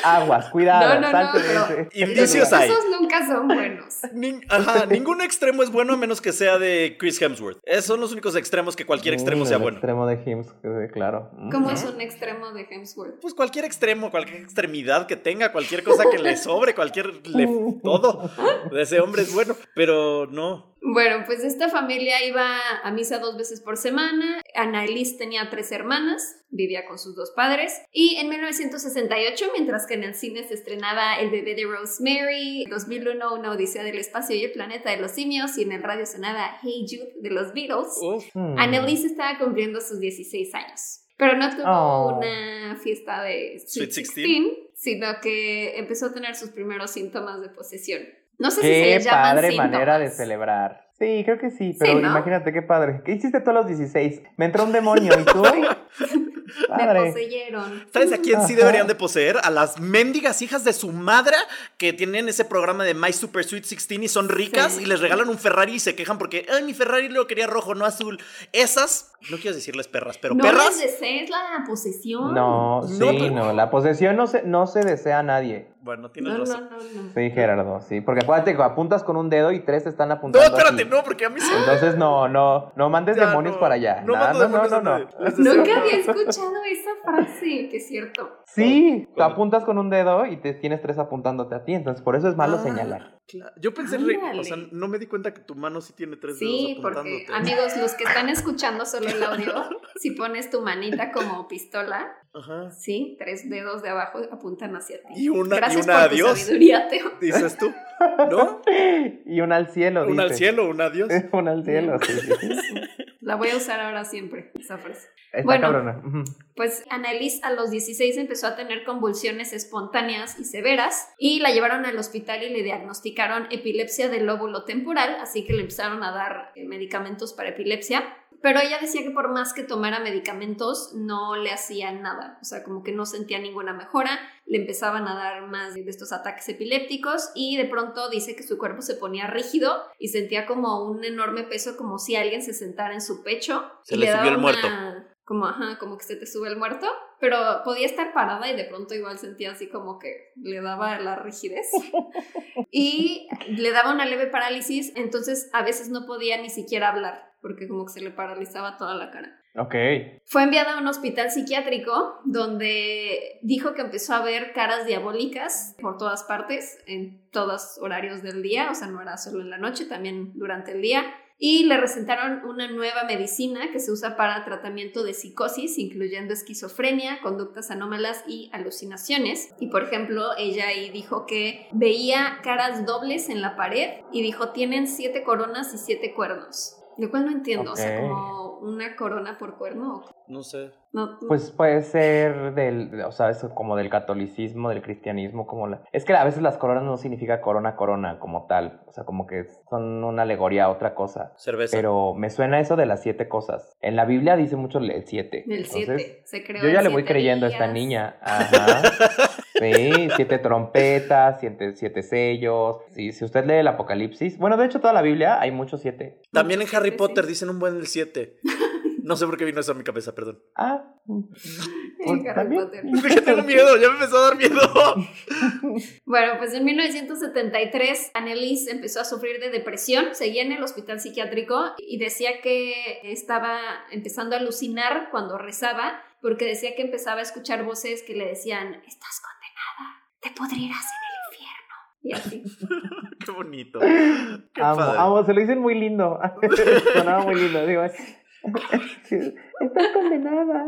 aguas, cuidado, No, pero- Indicios hay. esos nunca son buenos. Ajá, ningún extremo es bueno a menos que sea de Chris Hemsworth. Esos son los únicos extremos que cualquier extremo sea el bueno. extremo de Hims, eh, claro. ¿Cómo es un extremo de Hemsworth? Pues cualquier extremo, cualquier extremidad que tenga, cualquier cosa que le sobre, cualquier le- todo de ese hombre es bueno, pero no. Bueno, pues esta familia iba a misa dos veces por semana. Annalise tenía tres hermanas, vivía con sus dos padres. Y en 1968, mientras que en el cine se estrenaba El bebé de Rosemary, 2001 Una odisea del espacio y el planeta de los simios, y en el radio sonaba Hey Jude de los Beatles, Uf. Mm. Annalise estaba cumpliendo sus 16 años. Pero no tuvo Oh. una fiesta de Sweet Sweet 16, sino que empezó a tener sus primeros síntomas de posesión. No sé si se Qué les llaman padre síntomas. manera de celebrar. Sí, creo que sí, pero ¿no? imagínate qué padre. ¿Qué hiciste tú a los 16? Me entró un demonio y tú. Me Padre. poseyeron. ¿Sabes a quién sí deberían de poseer? A las mendigas hijas de su madre que tienen ese programa de My Super Sweet 16 y son ricas Sí. y les regalan un Ferrari y se quejan porque, ay, mi Ferrari lo quería rojo, no azul. Esas, no quiero decirles perras, pero no perras. les desees la posesión. No, sí, No, no, La posesión no se, no se desea a nadie. Bueno, tienes No, no, razón. no, no. Sí, Gerardo, sí. Porque acuérdate que apuntas con un dedo y tres te están No, apuntando. espérate, aquí. no, porque a mí sí. Entonces no, no, no mandes Ya, demonios no. para allá. No No, mando no, no, no, no. Nunca había escuchado esa frase, que es cierto. Sí, tú ¿Cómo? apuntas con un dedo y te tienes tres apuntándote a ti. Entonces por eso es malo Ah, señalar. Claro. Yo pensé, Ándale. o sea, no me di cuenta que tu mano sí tiene tres Sí, dedos porque apuntándote. amigos, los que están escuchando solo el audio, si pones tu manita como pistola, Ajá. sí, tres dedos de abajo apuntan hacia ti. Y una- y Gracias una por adiós. tu sabiduría, Teo. Dices tú, ¿no? Y un al cielo. Un al cielo, un adiós. un al cielo, sí, sí, sí. La voy a usar ahora siempre, esa frase. Está Bueno. cabrona. Pues Annalise a los 16 empezó a tener convulsiones espontáneas y severas y la llevaron al hospital y le diagnosticaron epilepsia del lóbulo temporal, así que le empezaron a dar eh, medicamentos para epilepsia. Pero ella decía que por más que tomara medicamentos no le hacían nada, o sea, como que no sentía ninguna mejora, le empezaban a dar más de estos ataques epilépticos y de pronto dice que su cuerpo se ponía rígido y sentía como un enorme peso, como si alguien se sentara en su pecho. Se y le subió daba el muerto. Como, ajá, como que se te sube el muerto, pero podía estar parada y de pronto igual sentía así como que le daba la rigidez y le daba una leve parálisis, entonces a veces no podía ni siquiera hablar. porque como que se le paralizaba toda la cara. Ok. Fue enviada a un hospital psiquiátrico donde dijo que empezó a ver caras diabólicas por todas partes, en todos horarios del día, o sea, no era solo en la noche, también durante el día. Y le recetaron una nueva medicina que se usa para tratamiento de psicosis, incluyendo esquizofrenia, conductas anómalas y alucinaciones. Y por ejemplo, ella ahí dijo que veía caras dobles en la pared y dijo tienen siete coronas y siete cuernos. Lo cual no entiendo, o sea, Ok. Como una corona por cuerno. No sé. No, Pues puede ser del, o sea, eso como del catolicismo, del cristianismo, como la... Es que a veces las coronas no significa corona, corona como tal, o sea, como que son una alegoría a otra cosa. Cerveza. Pero me suena eso de las siete cosas. En la Biblia dice mucho el siete. el Entonces, 7. Se creó Yo ya le voy siete creyendo a esta niña. Ajá. Sí, siete trompetas, siete, siete sellos. Sí, si usted lee el Apocalipsis, bueno, de hecho toda la Biblia hay muchos siete. También en Harry Potter dicen un buen del 7. No sé por qué vino eso a mi cabeza, perdón. Ah, Harry ¿también? Que tengo miedo, ya me empezó a dar miedo. Bueno, pues en 1973 Annelies empezó a sufrir de depresión, seguía en el hospital psiquiátrico y decía que estaba empezando a alucinar cuando rezaba porque decía que empezaba a escuchar voces que le decían, estás condenada, te pudrirás en el infierno. Y así. Qué bonito. Qué amo, padre. amo, se lo dicen muy lindo. Sonaba muy lindo, digo. Estás condenada.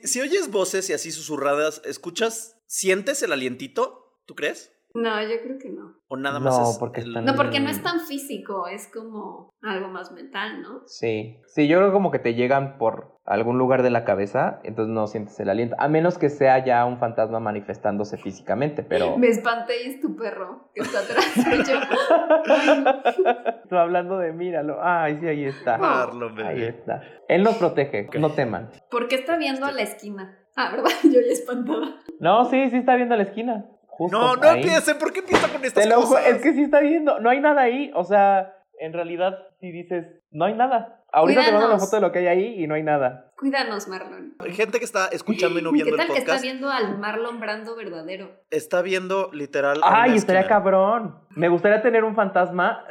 Si oyes voces y así susurradas, ¿escuchas? ¿Sientes el alientito? ¿Tú crees? No, yo creo que no. ¿O nada más No, es porque el- están- No, porque no es tan físico, es como algo más mental, ¿no? Sí, sí, yo creo como que te llegan por algún lugar de la cabeza, entonces no sientes el aliento, a menos que sea ya un fantasma manifestándose físicamente, pero... Me espanté y es tu perro que está atrás de yo. Hablando de míralo, ay, sí, ahí está. Marlon, bebé. Ahí está. Él nos protege, no teman. ¿Por qué está viendo a la esquina? Ah, ¿verdad? Yo ya espantada. No, sí, sí está viendo a la esquina. Justo No, no empiecen. ¿Por qué empieza con estas Te lo cosas? es que sí está viendo, no hay nada ahí, o sea, en realidad si dices, no hay nada. Ahorita te mando la foto de lo que hay ahí y no hay nada. Cuídanos, Marlon. Hay gente que está escuchando y no ¿Qué viendo tal el que está viendo al Marlon Brando verdadero? Está viendo literal. Ay, estaría cabrón. Me gustaría tener un fantasma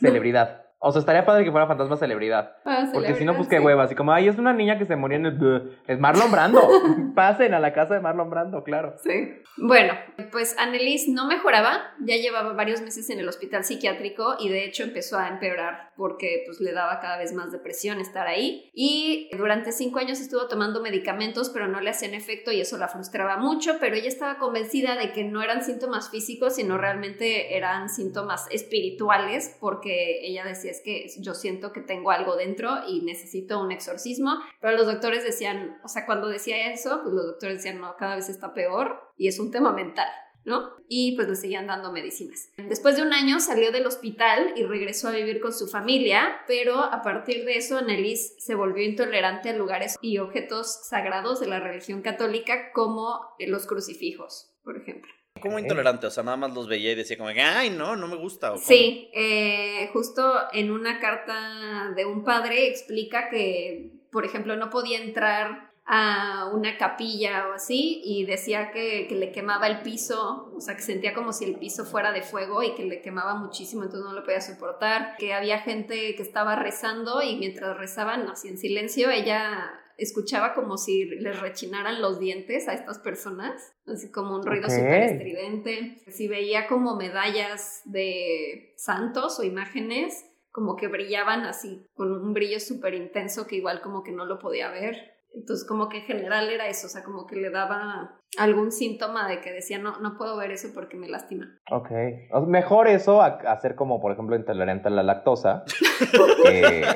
celebridad. O sea, estaría padre que fuera fantasma celebridad. Ah, Porque si no, pues celebridad, qué sí. hueva. Así como, ay, es una niña que se murió en el... Es Marlon Brando. Pasen a la casa de Marlon Brando, claro. Sí. Bueno, pues Annelies no mejoraba, ya llevaba varios meses en el hospital psiquiátrico y de hecho empezó a empeorar porque pues le daba cada vez más depresión estar ahí y durante cinco años estuvo tomando medicamentos pero no le hacían efecto y eso la frustraba mucho, pero ella estaba convencida de que no eran síntomas físicos sino realmente eran síntomas espirituales porque ella decía que yo siento que tengo algo dentro y necesito un exorcismo, pero los doctores decían, o sea, cuando decía eso, pues los doctores decían, no, cada vez está peor y es un tema mental. ¿no? Y pues le seguían dando medicinas. Después de un año salió del hospital y regresó a vivir con su familia, pero a partir de eso Annelies se volvió intolerante a lugares y objetos sagrados de la religión católica como los crucifijos, por ejemplo. Como intolerante, o sea, nada más los veía y decía como, ay, no, no me gusta. ¿o? Sí, eh, justo en una carta de un padre explica que, por ejemplo, no podía entrar a una capilla o así y decía que, que, le quemaba el piso, o sea, que sentía como si el piso fuera de fuego y que le quemaba muchísimo, entonces no lo podía soportar, que había gente que estaba rezando y mientras rezaban así en silencio, ella escuchaba como si les rechinaran los dientes a estas personas, así como un ruido Okay. súper estridente. Si veía como medallas de santos o imágenes, como que brillaban así, con un brillo súper intenso que igual como que no lo podía ver. Entonces como que en general era eso, o sea, como que le daba algún síntoma de que decía, no, no puedo ver eso porque me lastima. Ok. O sea, mejor eso a, a ser como, por ejemplo, intolerante a la lactosa. que,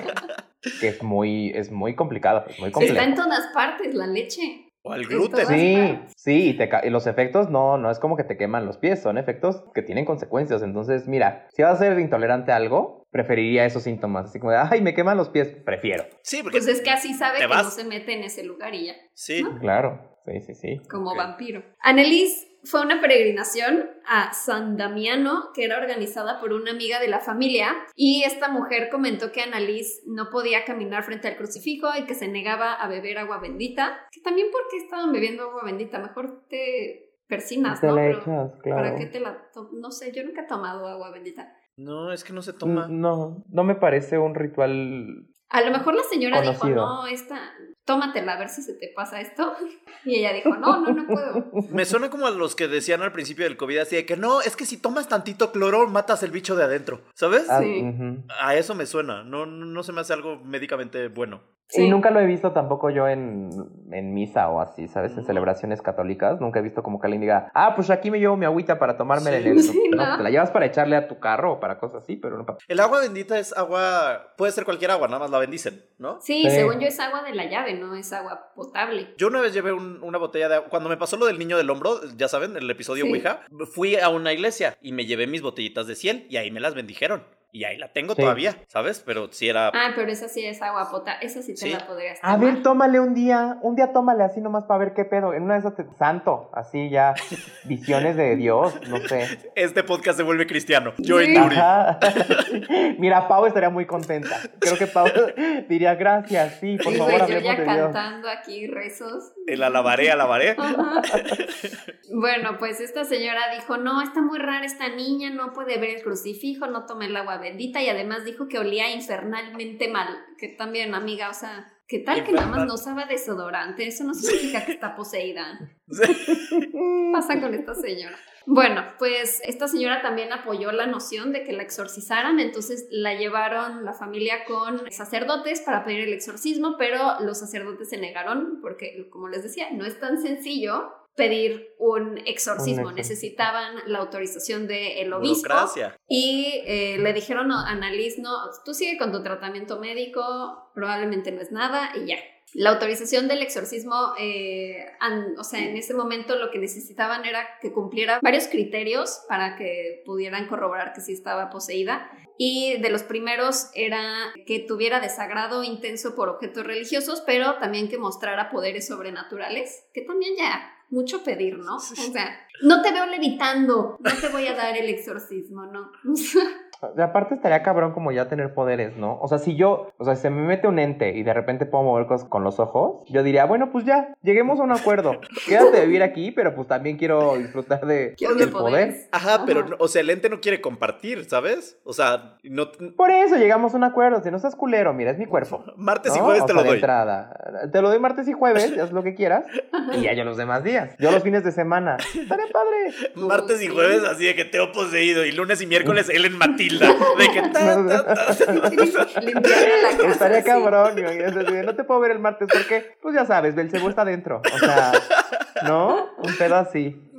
que es muy, es muy complicado, muy Está en todas partes la leche. O al En gluten. Sí, sí, y, te y los efectos no, no es como que te queman los pies, son efectos que tienen consecuencias. Entonces, mira, si vas a ser intolerante a algo, preferiría esos síntomas. Así como de, ay, me queman los pies, prefiero. Sí, porque. Pues es que así sabe ¿Te que vas? no se mete en ese lugar y ya, Sí. Claro, sí, sí, sí. como vampiro. Annelies fue una peregrinación a San Damiano que era organizada por una amiga de la familia y esta mujer comentó que Annalise no podía caminar frente al crucifijo y que se negaba a beber agua bendita, que también porque estaban bebiendo agua bendita, mejor te persinas, Te ¿no? la Pero echas, ¿Para claro. qué te la No sé, yo nunca he tomado agua bendita. No, es que no se toma. No, no me parece un ritual A lo mejor la señora dijo, no, esta, tómatela a ver si se te pasa esto. Y ella dijo, no, no, no puedo. Me suena como a los que decían al principio del COVID, así de que no, es que si tomas tantito cloro, matas el bicho de adentro, ¿sabes? Ah, Sí. A eso me suena, no, no se me hace algo médicamente bueno. Sí. Y nunca lo he visto tampoco yo en, en misa o así, ¿sabes? En celebraciones católicas. Nunca he visto como que alguien diga, ah, pues aquí me llevo mi agüita para tomármela Sí. en el... Sí, no, no. te la llevas para echarle a tu carro o para cosas así, pero no para... El agua bendita es agua, puede ser cualquier agua, nada más la bendicen, ¿no? Sí, Sí. según yo es agua de la llave, no es agua potable. Yo una vez llevé un- una botella de agua. Cuando me pasó lo del niño del hombro, ya saben, el episodio Sí. Ouija, fui a una iglesia y me llevé mis botellitas de 100 y ahí me las bendijeron. Y ahí la tengo Sí. todavía, ¿sabes? Pero si era. Ah, pero esa sí es agua potable, esa sí te Sí. la podrías A tomar. ver, tómale un día, un día tómale así nomás para ver qué pedo. En una de esas, te- santo, así ya, visiones de Dios, no sé. Este podcast se vuelve cristiano. Yo Sí. en. Mira, Pau estaría muy contenta. Creo que Pau diría gracias, sí, por Sí, favor, güey, yo ya de Dios. cantando aquí rezos. El alabaré, alabaré. Ajá. Bueno, pues esta señora dijo, no, está muy rara esta niña, no puede ver el crucifijo, no toma el agua bendita y además dijo que olía infernalmente mal, que también, amiga, o sea, ¿qué tal que nada más no usaba desodorante? Eso no significa que está poseída. ¿Qué pasa con esta señora? Bueno, pues esta señora también apoyó la noción de que la exorcizaran, entonces la llevaron la familia con sacerdotes para pedir el exorcismo, pero los sacerdotes se negaron porque, como les decía, no es tan sencillo pedir un exorcismo, exorcismo. necesitaban la autorización del obispo Burocracia. y eh, le dijeron a Annalise, no, tú sigue con tu tratamiento médico, probablemente no es nada y ya. La autorización del exorcismo, eh, an- o sea, en ese momento lo que necesitaban era que cumpliera varios criterios para que pudieran corroborar que sí estaba poseída. Y de los primeros era que tuviera desagrado intenso por objetos religiosos, pero también que mostrara poderes sobrenaturales, que también ya mucho pedir, ¿no? O sea, no te veo levitando, no te voy a dar el exorcismo, ¿no? Aparte estaría cabrón como ya tener poderes, ¿no? O sea, si yo, o sea, si se me mete un ente y de repente puedo mover cosas con los ojos, yo diría, bueno, pues ya, lleguemos a un acuerdo. Quédate a vivir aquí, pero pues también quiero disfrutar de, Quiero del poder. poderes. Ajá, pero, no- o sea, el ente no quiere compartir, ¿sabes? O sea, no. Por eso llegamos a un acuerdo. Si no estás culero, mira, es mi cuerpo. Martes y jueves O te sea, lo de doy. entrada. Te lo doy martes y jueves, haz lo que quieras. Y ya yo los demás días. Yo los fines de semana. Estaría padre. Martes y jueves así de que te he poseído y lunes y miércoles él en Matilda. De que ta, ta, ta. Limpiarle la casa. Estaría cabrón. y es así de, No te puedo ver el martes porque, pues ya sabes, Belcebú está dentro. O sea, ¿no? Un pedo así.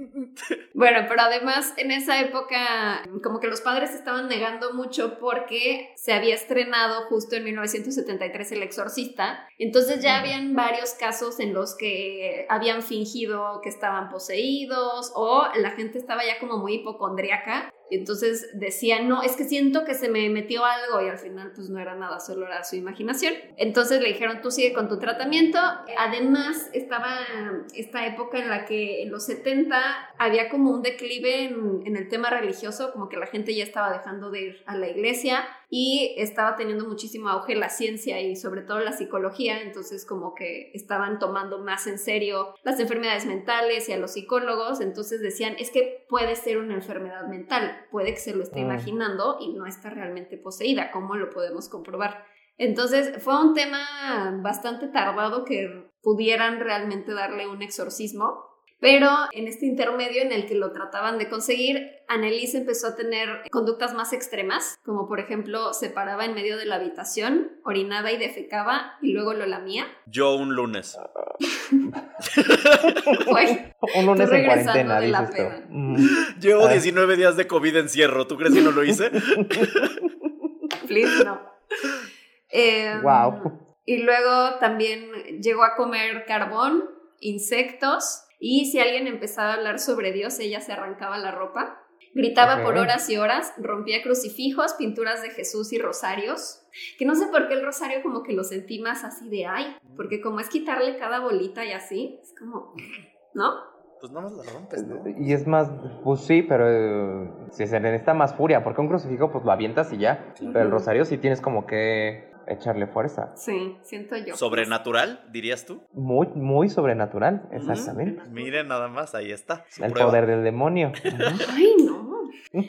Bueno, pero además en esa época como que los padres estaban negando mucho porque se había estrenado justo en 1973 El Exorcista. Entonces ya habían varios casos en los que habían fingido que estaban poseídos o la gente estaba ya como muy hipocondriaca. Entonces decían, no, es que siento que se me metió algo y al final pues no era nada, solo era su imaginación. Entonces le dijeron, tú sigue con tu tratamiento. Además estaba esta época en la que en los 70 había como un declive en el tema religioso, como que la gente ya estaba dejando de ir a la iglesia y estaba teniendo muchísimo auge la ciencia y sobre todo la psicología, entonces como que estaban tomando más en serio las enfermedades mentales y a los psicólogos, entonces decían, es que puede ser una enfermedad mental, puede que se lo esté Mm. imaginando y no está realmente poseída, ¿cómo lo podemos comprobar? Entonces fue un tema bastante tardado que pudieran realmente darle un exorcismo, pero en este intermedio en el que lo trataban de conseguir, Annelise empezó a tener conductas más extremas, como por ejemplo se paraba en medio de la habitación, orinaba y defecaba y luego lo lamía. Yo un lunes. Un lunes en regresando cuarentena, de la peda. Mm. Llevo Ah. 19 días de COVID encierro. ¿Tú crees que no lo hice? please, no. Eh, Wow. Y luego también llegó a comer carbón, insectos, y si alguien empezaba a hablar sobre Dios, ella se arrancaba la ropa. Gritaba por horas y horas, rompía crucifijos, pinturas de Jesús y rosarios. Que no sé por qué el rosario como que lo sentí más así de ay, porque como es quitarle cada bolita y así, es como, ¿no? Pues nada más la rompes, ¿no? Y es más, pues sí, pero eh, si se necesita más furia, porque un crucifijo pues lo avientas y ya. Pero el rosario sí tienes como que echarle fuerza. Sí, siento yo. ¿Sobrenatural, dirías tú? Muy, muy sobrenatural, exactamente. Miren, nada más, ahí está. su El prueba. poder del demonio. Ay, no.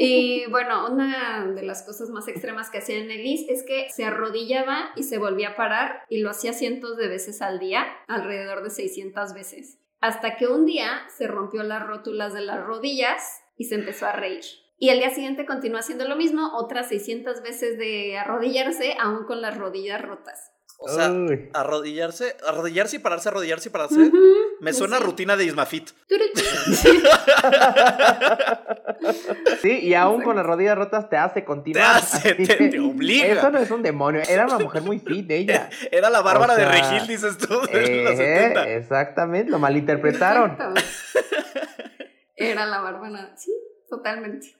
Y bueno, una de las cosas más extremas que hacía en Elise es que se arrodillaba y se volvía a parar y lo hacía cientos de veces al día, alrededor de 600 veces. Hasta que un día se rompió las rótulas de las rodillas y se empezó a reír. Y al día siguiente continuó haciendo lo mismo, otras 600 veces de arrodillarse, aún con las rodillas rotas. O sea, Uy. arrodillarse, arrodillarse y pararse, arrodillarse y pararse. Me suena a sí. rutina de Ismafit. Sí. Sí, y aún con las rodillas rotas te hace continuar. hace, te- que te obliga. Eso no es un demonio, era una mujer muy fit ella. Era la Bárbara O sea, de Regil, dices tú, de los Eh, 70. exactamente, lo malinterpretaron. Exacto. Era la bárbara, sí, totalmente.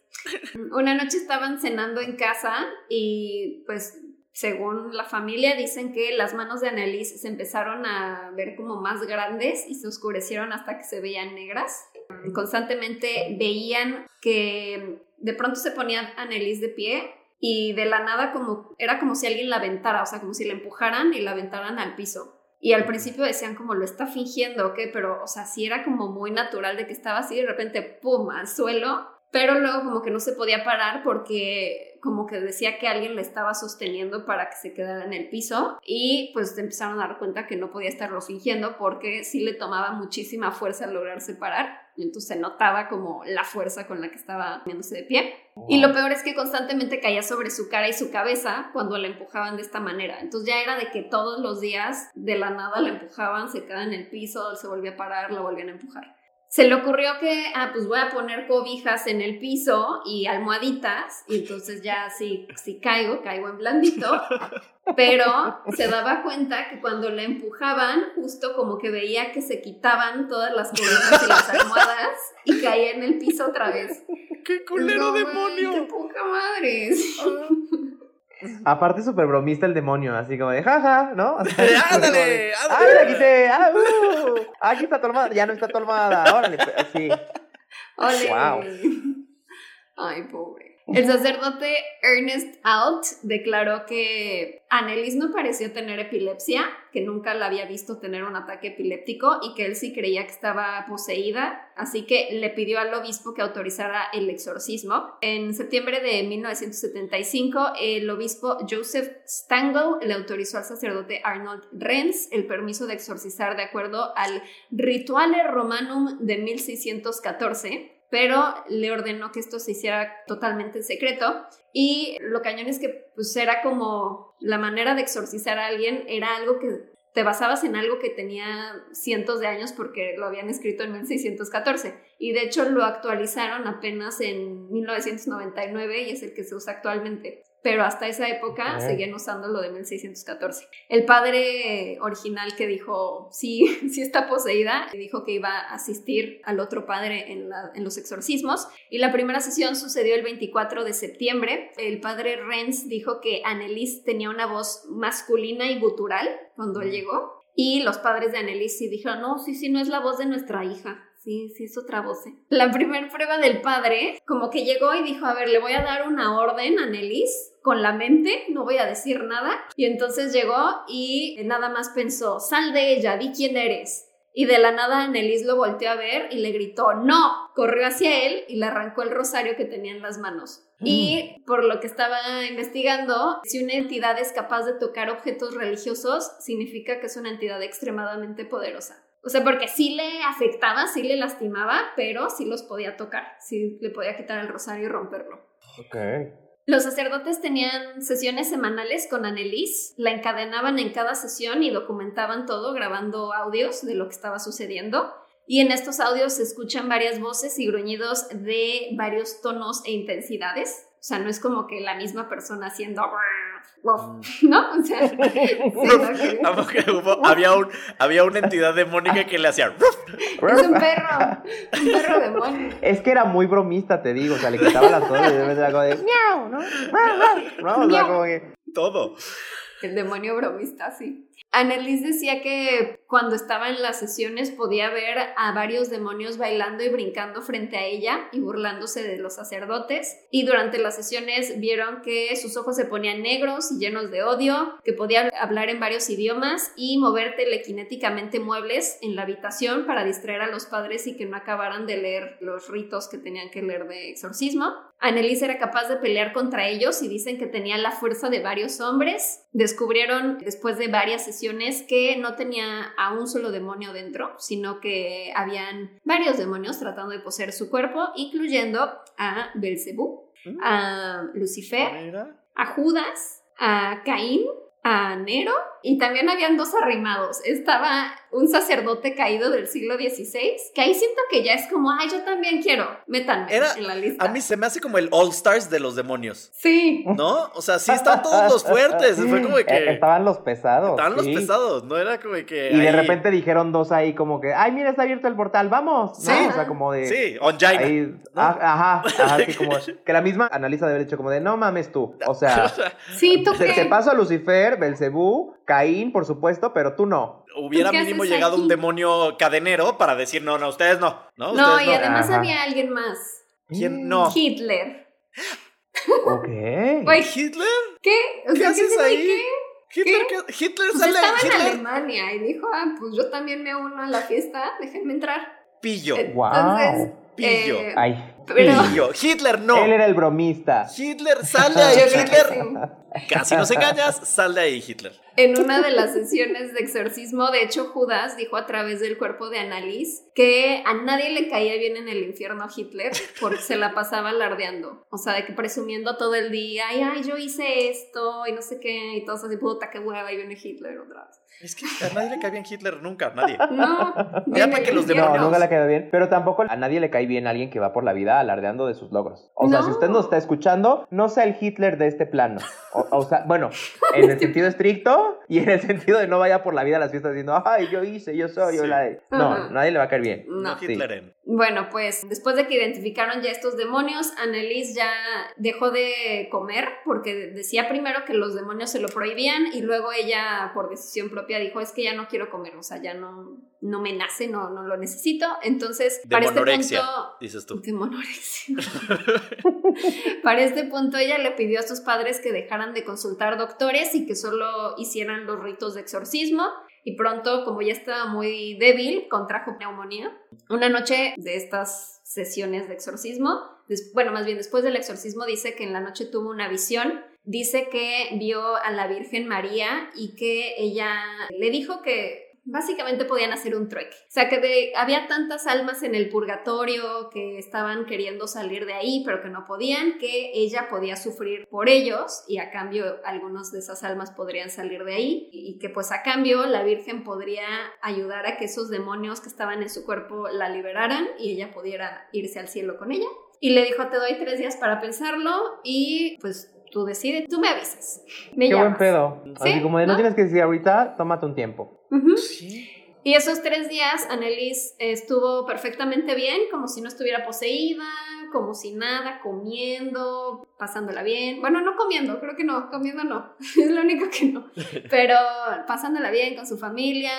Una noche estaban cenando en casa y pues según la familia dicen que las manos de Annelies se empezaron a ver como más grandes y se oscurecieron hasta que se veían negras. Constantemente veían que de pronto se ponía Annelies de pie y de la nada como era como si alguien la aventara, o sea, como si la empujaran y la aventaran al piso. Y al principio decían como lo está fingiendo, ¿ok? Pero, o sea, sí era como muy natural de que estaba así de repente, ¡pum!, al suelo. Pero luego como que no se podía parar porque como que decía que alguien le estaba sosteniendo para que se quedara en el piso y pues empezaron a dar cuenta que no podía estarlo fingiendo porque sí le tomaba muchísima fuerza lograrse parar y entonces se notaba como la fuerza con la que estaba poniéndose de pie. Y lo peor es que constantemente caía sobre su cara y su cabeza cuando la empujaban de esta manera. Entonces ya era de que todos los días de la nada la empujaban, se quedaba en el piso, se volvía a parar, la volvían a empujar. Se le ocurrió que, ah, pues voy a poner cobijas en el piso y almohaditas, y entonces ya si, si caigo, caigo en blandito. Pero se daba cuenta que cuando la empujaban, justo como que veía que se quitaban todas las cobijas y las almohadas y caía en el piso otra vez. ¡Qué culero No, demonio! ¡Qué poca madre! Aparte súper bromista el demonio, así como de jaja, ¿no? O sea, ¡Ándale! ¡Ah, ¡Ándale! la quité! ¡Ah, uh! Aquí está tu almohada! Ya no está tu almohada, órale, pues, así. ¡Ole! Wow. Ay, pobre. El sacerdote Ernest Alt declaró que Annelies no pareció tener epilepsia, que nunca la había visto tener un ataque epiléptico y que él sí creía que estaba poseída, así que le pidió al obispo que autorizara el exorcismo. En septiembre de 1975, el obispo Joseph Stangl le autorizó al sacerdote Arnold Renz el permiso de exorcizar de acuerdo al Rituale Romanum de 1614 pero le ordenó que esto se hiciera totalmente en secreto. Y lo cañón es que pues era como la manera de exorcizar a alguien era algo que te basabas en algo que tenía cientos de años porque lo habían escrito en 1614 y de hecho lo actualizaron apenas en 1999 y es el que se usa actualmente. Pero hasta esa época seguían usando lo de 1614. El padre original que dijo, sí, sí está poseída, dijo que iba a asistir al otro padre en, la- en los exorcismos. Y la primera sesión sucedió el 24 de septiembre. El padre Renz dijo que Annelies tenía una voz masculina y gutural cuando él llegó. Y los padres de Annelies sí dijeron, no, sí, sí, no es la voz de nuestra hija. Sí, sí, es otra voz. ¿eh". La primera prueba del padre, como que llegó y dijo, a ver, le voy a dar una orden a Annelies con la mente, no voy a decir nada. Y entonces llegó y nada más pensó, sal de ella, di quién eres. Y de la nada Annelies lo volteó a ver y le gritó, no, corrió hacia él y le arrancó el rosario que tenía en las manos. Y por lo que estaba investigando, si una entidad es capaz de tocar objetos religiosos, significa que es una entidad extremadamente poderosa. O sea, porque sí le afectaba, sí le lastimaba, pero sí los podía tocar, sí le podía quitar el rosario y romperlo. Ok. Los sacerdotes tenían sesiones semanales con Annelies, la encadenaban en cada sesión y documentaban todo grabando audios de lo que estaba sucediendo. Y en estos audios se escuchan varias voces y gruñidos de varios tonos e intensidades. O sea, no es como que la misma persona haciendo... ¿No? O sea, Amo que hubo- había, un, había una entidad demónica que le hacía. es un perro, un perro demonio. Es que era muy bromista, te digo, o sea, le quitaba las cosas y de repente era como de miau, ¿no? ¿No? O sea, como que... Todo. El demonio bromista, sí. Annelies decía que cuando estaba en las sesiones podía ver a varios demonios bailando y brincando frente a ella y burlándose de los sacerdotes. Y durante las sesiones vieron que sus ojos se ponían negros y llenos de odio, que podía hablar en varios idiomas y mover telequinéticamente muebles en la habitación para distraer a los padres y que no acabaran de leer los ritos que tenían que leer de exorcismo. Annelies era capaz de pelear contra ellos y dicen que tenía la fuerza de varios hombres. Descubrieron después de varias sesiones que no tenía a un solo demonio dentro, sino que habían varios demonios tratando de poseer su cuerpo, incluyendo a Belcebú, Mm. a Lucifer, a Judas, a Caín, a Nero y también habían dos arrimados. Estaba un sacerdote caído del siglo XVI, que ahí siento que ya es como, ay, yo también quiero, métanme Era- en la lista. A mí se me hace como el All Stars de los demonios, Sí. ¿no? O sea, sí están todos los fuertes. Fue como Eh, que. Estaban los pesados. Estaban los pesados, no era como que. Y de repente dijeron dos ahí como que, ay, mira, está abierto el portal, vamos. Sí. ¿no? O sea, como de... Sí, on Jaina. ahí- ah, ajá, ajá, sí, como que la misma analiza de haber hecho como de, no mames tú. O sea, Sí, ¿tú te, qué? te paso a Lucifer, Belcebú, Caín, por supuesto, pero tú no. Hubiera ¿Tú qué mínimo llegado un demonio cadenero para decir, no, no, ustedes no. No, No, ustedes y no. además Ajá. había alguien más. ¿Quién no? Hitler. Ok. Güey, ¿Hitler? ¿qué? O ¿Qué sea, haces se- ahí? ¿qué? ¿Hitler, qué? Hitler Pues sale. estaba en Hitler Alemania y dijo, ah, pues yo también me uno a la fiesta, déjenme entrar. pillo. Eh, Wow. Entonces, Pillo. eh, Ay. Pero- Pillo. Hitler no. Él era el bromista. Hitler, sal de ahí, Hitler. sí. Casi nos engañas, sal de ahí, Hitler. En una de las sesiones de exorcismo, de hecho, Judas dijo a través del cuerpo de Annalise que a nadie le caía bien en el infierno Hitler porque se la pasaba alardeando. O sea, de que presumiendo todo el día, ay, ay, yo hice esto y no sé qué, y todos así, puta, qué hueva, y viene Hitler otra vez. Es que a nadie le cae bien Hitler nunca, nadie. No, Ya para que los No, demonios. nunca le quedó bien. Pero tampoco a nadie le cae bien alguien que va por la vida alardeando de sus logros. O sea, No. si usted nos está escuchando, no sea el Hitler de este plano. O, o sea, bueno, en el sentido estricto y en el sentido de no vaya por la vida a las fiestas diciendo, ay, yo hice, yo soy, yo la de. No, Ajá. nadie le va a caer bien. No. No, Sí. Hitler en. Bueno, pues después de que identificaron ya estos demonios, Annelies ya dejó de comer porque decía primero que los demonios se lo prohibían y luego ella por decisión propia dijo es que ya no quiero comer, o sea, ya no, no me nace, no, no lo necesito. Entonces, para este punto... dices tú. Para este punto ella le pidió a sus padres que dejaran de consultar doctores y que solo hicieran los ritos de exorcismo y pronto, como ya estaba muy débil, contrajo neumonía. Una noche de estas sesiones de exorcismo, bueno, más bien después del exorcismo dice que en la noche tuvo una visión, dice que vio a la Virgen María y que ella le dijo que básicamente podían hacer un trueque. O sea, que había tantas almas en el purgatorio que estaban queriendo salir de ahí, pero que no podían, que ella podía sufrir por ellos y a cambio algunos de esas almas podrían salir de ahí y que pues a cambio la Virgen podría ayudar a que esos demonios que estaban en su cuerpo la liberaran y ella pudiera irse al cielo con ella. Y le dijo, te doy tres días para pensarlo y pues tú decides, tú me avisas. Me Qué buen llamas". pedo. Sí, Así como de no ¿no? tienes que decir ahorita, tómate un tiempo. Sí. Y esos tres días, Annelies estuvo perfectamente bien, como si no estuviera poseída, como si nada, comiendo, pasándola bien. Bueno, no comiendo, creo que no, comiendo no, es lo único que no. Pero pasándola bien con su familia,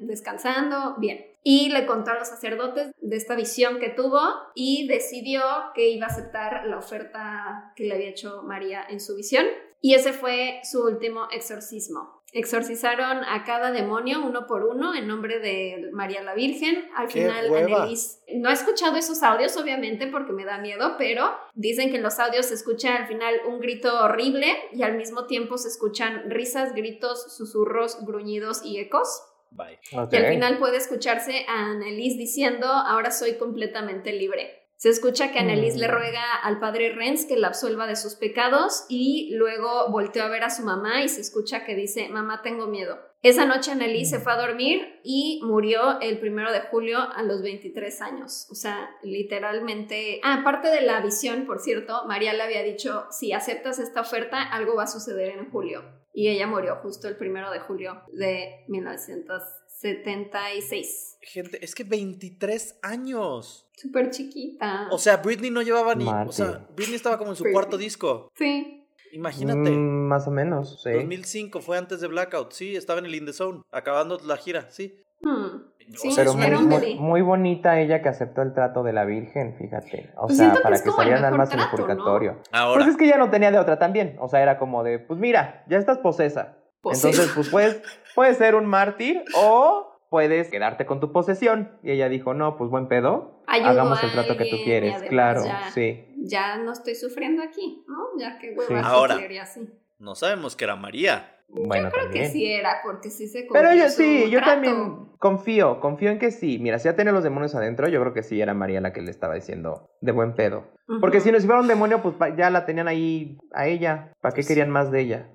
descansando, bien. Y le contó a los sacerdotes de esta visión que tuvo y decidió que iba a aceptar la oferta que le había hecho María en su visión. Y ese fue su último exorcismo. Exorcizaron a cada demonio uno por uno en nombre de María la Virgen. Al ¡Qué final! Annelies no he escuchado esos audios, obviamente, porque me da miedo, pero dicen que en los audios se escucha al final un grito horrible y al mismo tiempo se escuchan risas, gritos, susurros, gruñidos y ecos. Bye. Y al final puede escucharse a Annelies diciendo, ahora soy completamente libre. Se escucha que Annelies Mm. le ruega al padre Renz que la absuelva de sus pecados y luego volteó a ver a su mamá y se escucha que dice, mamá, tengo miedo. Esa noche Annelies se fue a dormir y murió el primero de julio a los 23 años. O sea, literalmente... Ah, aparte de la visión, por cierto, María le había dicho, si aceptas esta oferta, algo va a suceder en julio. Y ella murió justo el primero de julio de 1976. Gente, es que 23 años. Súper chiquita. O sea, Britney no llevaba ni. O sea, Britney estaba como en su Britney. cuarto disco. sí. Imagínate. Mm, más o menos, sí. 2005 fue antes de Blackout. Sí, estaba en el In the Zone, acabando la gira, sí. Hmm. Sí, Pero muy, muy- bonita ella que aceptó el trato de la Virgen, fíjate. O Pues sea, que para que el salieran almas en el trato, ¿no? purgatorio. Ahora, Pues es que ella no tenía de otra también. O sea, era como de, pues mira, ya estás posesa. Pues Entonces, sí. pues puedes, puedes ser un mártir o puedes quedarte con tu posesión. Y ella dijo, no, pues buen pedo. ayudo hagamos el trato que tú quieres. además Claro, ya, sí. ya no estoy sufriendo aquí, ¿no? Ya que hueva Sí. Ahora. Así. No sabemos que era María. Bueno, Creo también. que sí era, porque sí se Pero yo sí, yo trato. también confío, confío en que sí. Mira, si ya tiene los demonios adentro, yo creo que sí era María la que le estaba diciendo de buen pedo. Porque si no si fuera un demonio, pues ya la tenían ahí a ella. ¿Para qué querían más de ella?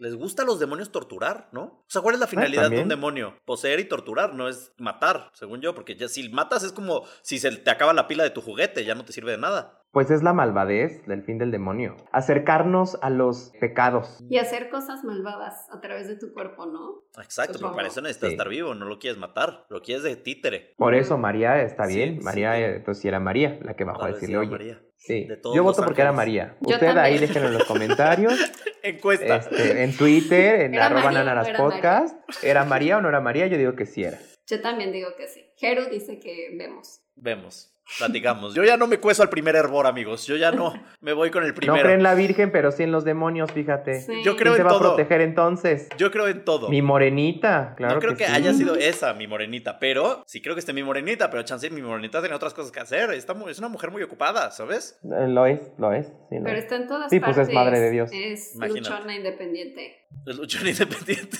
¿Les gusta a los demonios torturar, no? O sea, ¿cuál es la finalidad de un demonio? Poseer y torturar, no es matar, según yo, porque ya si matas es como si se te acaba la pila de tu juguete, ya no te sirve de nada. Pues es la malvadez del fin del demonio. Acercarnos a los pecados. Y hacer cosas malvadas a través de tu cuerpo, ¿no? Exacto, pero para eso necesitas Sí. estar vivo, no lo quieres matar, lo quieres de títere. Por eso María está Sí, bien. sí. María, eh, entonces sí era María la que bajó a decirle, oye. María. Sí. De todos Yo voto porque era. María. Yo Usted ahí déjenlo en los comentarios. Encuesta. este, en Twitter, en ¿Era arroba era podcast. ¿Era María o no era María? Yo digo que sí era. Yo también digo que sí. Jeru dice que vemos. Vemos, platicamos. Yo ya no me cueso al primer hervor, amigos. Yo ya no me voy con el No primero. creen en la Virgen, pero sí en los demonios, fíjate. Sí. Yo creo ¿Quién se en va todo. a proteger entonces? Yo creo en todo. Mi morenita, claro no creo que, sí. haya sido esa mi morenita, pero sí creo que esté mi morenita, pero chance mi morenita tiene otras cosas que hacer. Está es una mujer muy ocupada, ¿sabes? Eh, Lo es, lo es. sí, lo Pero es. está en todas Sí, pues partes. es madre de Dios. Es Imagínate. luchona independiente. Es luchón independiente.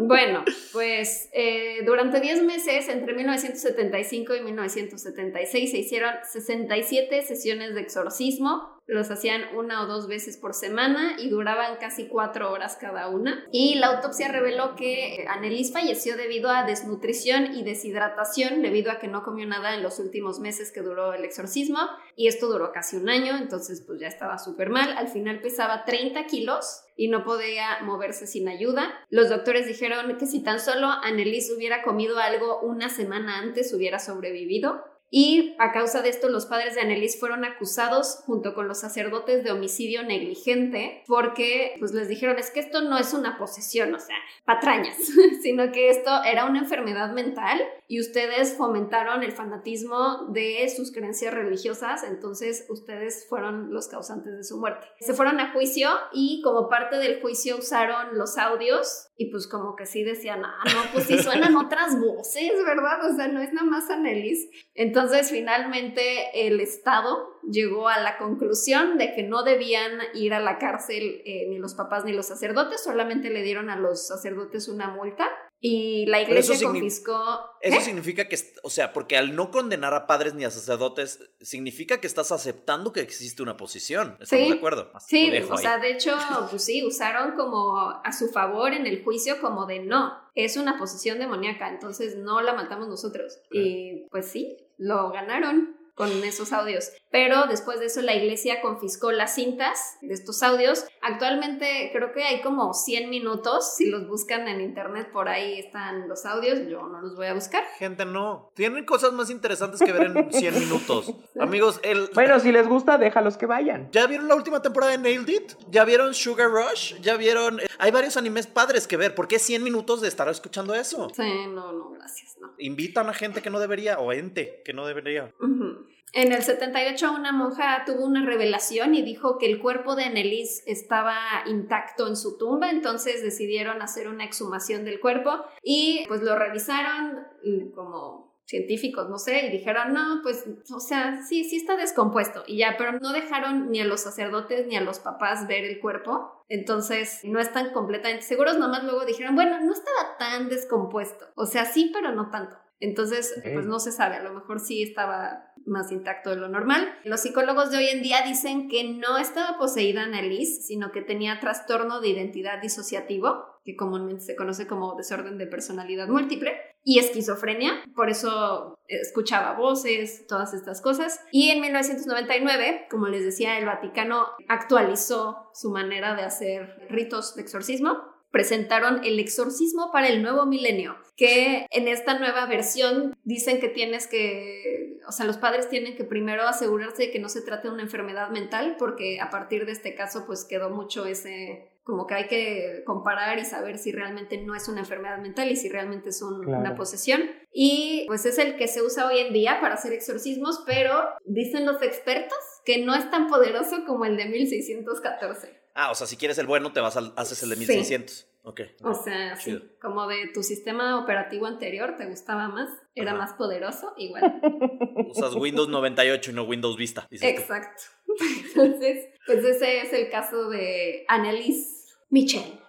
Bueno, pues eh, durante 10 meses, entre 1975 y 1976, se hicieron 67 sesiones de exorcismo. Los hacían una o dos veces por semana y duraban casi cuatro horas cada una. Y la autopsia reveló que Annelies falleció debido a desnutrición y deshidratación, debido a que no comió nada en los últimos meses que duró el exorcismo. Y esto duró casi un año, entonces pues ya estaba súper mal. Al final pesaba 30 kilos y no podía moverse sin ayuda. Los doctores dijeron que si tan solo Annelies hubiera comido algo una semana antes hubiera sobrevivido. Y a causa de esto, los padres de Annelies fueron acusados junto con los sacerdotes de homicidio negligente porque pues les dijeron es que esto no es una posesión, o sea, patrañas, sino que esto era una enfermedad mental y ustedes fomentaron el fanatismo de sus creencias religiosas, entonces ustedes fueron los causantes de su muerte. Se fueron a juicio y como parte del juicio usaron los audios y pues como que sí decían, ah, no, pues sí suenan otras voces, ¿verdad? O sea, no es nada más Annelies. Entonces finalmente el Estado llegó a la conclusión de que no debían ir a la cárcel eh, ni los papás ni los sacerdotes, solamente le dieron a los sacerdotes una multa y la eso iglesia signi- confiscó... Eso ¿Qué? significa que, o sea, porque al no condenar a padres ni a sacerdotes, significa que estás aceptando que existe una posición. ¿Estamos Sí. de acuerdo? Sí, o ahí. sea, de hecho, pues sí, usaron como a su favor en el juicio como de no, es una posición demoníaca, entonces no la matamos nosotros. Y pues sí, lo ganaron con esos audios. Pero después de eso la iglesia confiscó las cintas de estos audios. Actualmente creo que hay como 100 minutos. Si los buscan en internet, por ahí están los audios. Yo no los voy a buscar. Gente, no. Tienen cosas más interesantes que ver en 100 minutos. Amigos, el... Bueno, si les gusta, déjalos que vayan. ¿Ya vieron la última temporada de Nailed It? ¿Ya vieron Sugar Rush? ¿Ya vieron...? Hay varios animes padres que ver. ¿Por qué 100 minutos de estar escuchando eso? Sí, no, no, gracias, no. Invitan a gente que no debería o ente que no debería. Ujú. En el 78 una monja tuvo una revelación y dijo que el cuerpo de Annelies estaba intacto en su tumba, entonces decidieron hacer una exhumación del cuerpo y pues lo revisaron mm, como científicos, no sé, y dijeron, no, pues, o sea, sí, sí está descompuesto y ya, pero no dejaron ni a los sacerdotes ni a los papás ver el cuerpo, entonces no están completamente seguros, nomás luego dijeron, bueno, no estaba tan descompuesto, o sea, sí, pero no tanto. Entonces, pues no se sabe, a lo mejor sí estaba más intacto de lo normal. Los psicólogos de hoy en día dicen que no estaba poseída Annelies, sino que tenía trastorno de identidad disociativo, que comúnmente se conoce como desorden de personalidad múltiple, y esquizofrenia, por eso escuchaba voces, todas estas cosas. Y en 1999, como les decía, el Vaticano actualizó su manera de hacer ritos de exorcismo presentaron el exorcismo para el nuevo milenio, que en esta nueva versión dicen que tienes que, o sea, los padres tienen que primero asegurarse de que no se trate de una enfermedad mental, porque a partir de este caso pues quedó mucho ese, como que hay que comparar y saber si realmente no es una enfermedad mental y si realmente es un- Claro. una posesión. Y pues es el que se usa hoy en día para hacer exorcismos, pero dicen los expertos que no es tan poderoso como el de 1614. Ah, o sea, si quieres el bueno, te vas al, haces el de Sí. 1600. Ok. O sea, sí, Chido. como de tu sistema operativo anterior te gustaba más, era Ajá. más poderoso, igual. Usas Windows 98 y no Windows Vista. dices tú. Exacto. Entonces, pues ese es el caso de Annelies Michel.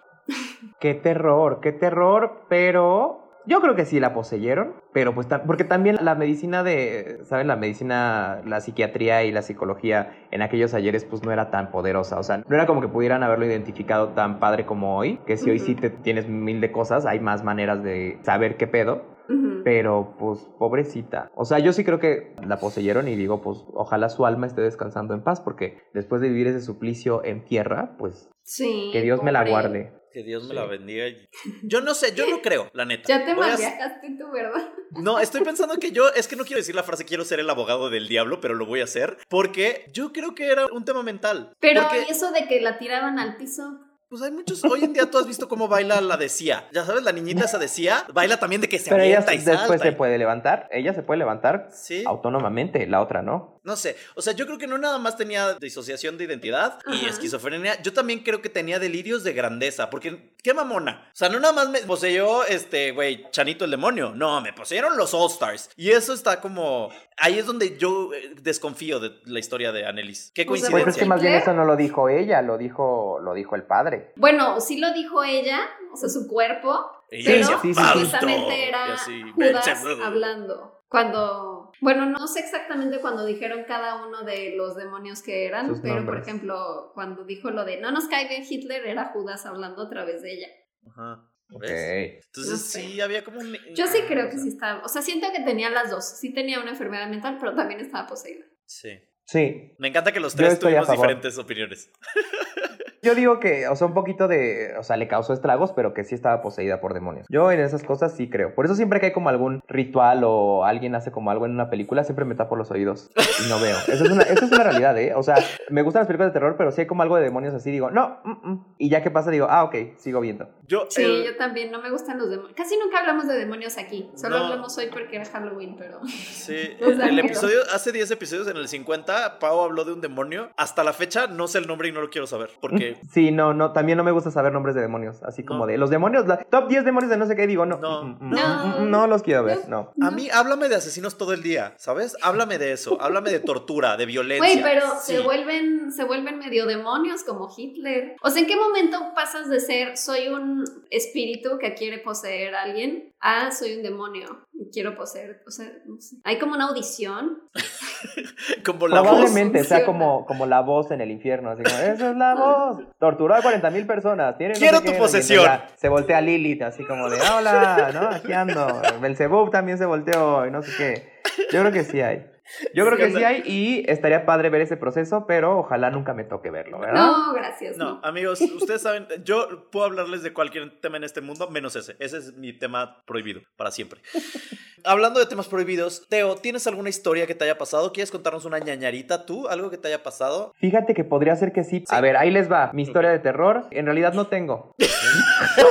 Qué terror, qué terror, pero yo creo que sí la poseyeron, pero pues porque también la medicina de, ¿saben? La medicina, la psiquiatría y la psicología en aquellos ayeres pues no era tan poderosa, o sea, no era como que pudieran haberlo identificado tan padre como hoy, que si hoy sí Ujú. te tienes mil de cosas, hay más maneras de saber qué pedo, pero pues pobrecita. O sea, yo sí creo que la poseyeron y digo, pues ojalá su alma esté descansando en paz, porque después de vivir ese suplicio en tierra, pues Sí. que Dios me la guarde. Que Dios me Sí. la bendiga. Yo no sé, yo no creo, la neta. Ya te a- tú, ¿verdad? No, estoy pensando que yo, es que no quiero decir la frase quiero ser el abogado del diablo, pero lo voy a hacer porque yo creo que era un tema mental. Pero Porque, ¿y eso de que la tiraban al piso? pues hay muchos, hoy en día tú has visto cómo baila la de Cia. Ya sabes, la niñita esa de Cia baila también de que se Pero ella y después salta. se puede levantar, ella se puede levantar Sí. autónomamente, la otra no. No sé, o sea, yo creo que no nada más tenía disociación de identidad y Ajá. esquizofrenia, yo también creo que tenía delirios de grandeza, porque qué mamona. O sea, no nada más me poseyó este, güey, Chanito el demonio, no, me poseyeron los All Stars. Y eso está como, ahí es donde yo eh, desconfío de la historia de Annelies. Qué Pues, Pues coincidencia. es que más bien eso no lo dijo ella, lo dijo, lo dijo el padre. Bueno, sí lo dijo ella, o sea, su cuerpo, pero sí, sí, sí. Precisamente era así, Judas hablando. Cuando, bueno, no sé exactamente cuando dijeron cada uno de los demonios que eran, Sus pero por ejemplo, cuando dijo lo de no nos cae bien Hitler, era Judas hablando a través de ella. Ajá. Ok. ¿Ves? Entonces No sé. sí, había como un... Yo sí creo que sí estaba, o sea, siento que tenía las dos. Sí tenía una enfermedad mental, pero también estaba poseída. Sí. Sí. Me encanta que los tres tuvimos diferentes opiniones. Yo digo que, o sea, un poquito de, o sea, le causó estragos, pero que sí estaba poseída por demonios. Yo en esas cosas sí creo. Por eso siempre que hay como algún ritual o alguien hace como algo en una película, siempre me tapo los oídos y no veo. Eso es una, eso es una realidad, ¿eh? O sea, me gustan las películas de terror, pero si hay como algo de demonios así, digo, no, mm, mm. y ya que pasa, digo, ah, ok, sigo viendo. Yo, Sí, el- yo también, no me gustan los demonios. Casi nunca hablamos de demonios aquí. Solo No. hablamos hoy porque era Halloween, pero... Sí, O sea, el pero- episodio, hace 10 episodios, en el 50, Pau habló de un demonio. Hasta la fecha no sé el nombre y no lo quiero saber. Porque Sí, no, no, también no me gusta saber nombres de demonios. Así como No. de los demonios, la- top 10 demonios de no sé qué, digo, no. No, mm, mm, no. mm, mm, no los quiero ver, no. a mí háblame de asesinos todo el día, ¿sabes? Háblame de eso. Háblame de tortura, de violencia. Güey, pero Sí. se vuelven, se vuelven medio demonios como Hitler. O sea, ¿en qué momento pasas de ser soy un espíritu que quiere poseer a alguien a soy un demonio quiero poseer? O sea, no sé. Hay como una audición. Como la voz. Probablemente sea como, como la voz en el infierno, así como, esa es la voz. Torturó a 40 mil personas. Tiene no Quiero sé tu qué", posesión. Se voltea Lilith, así como de, hola, ¿no? Aquí ando. Belzebub también se volteó y no sé qué. Yo creo que sí hay. Yo creo Sí, que sí hay y estaría padre ver ese proceso, pero ojalá nunca me toque verlo, ¿verdad? No, gracias. No, No. amigos, ustedes saben, yo puedo hablarles de cualquier tema en este mundo, menos ese. Ese es mi tema prohibido, para siempre. Hablando de temas prohibidos, Teo, ¿tienes alguna historia que te haya pasado? ¿Quieres contarnos una ñañarita tú? ¿Algo que te haya pasado? Fíjate que podría ser que sí. A ver, ahí les va. Mi historia de terror, en realidad no tengo.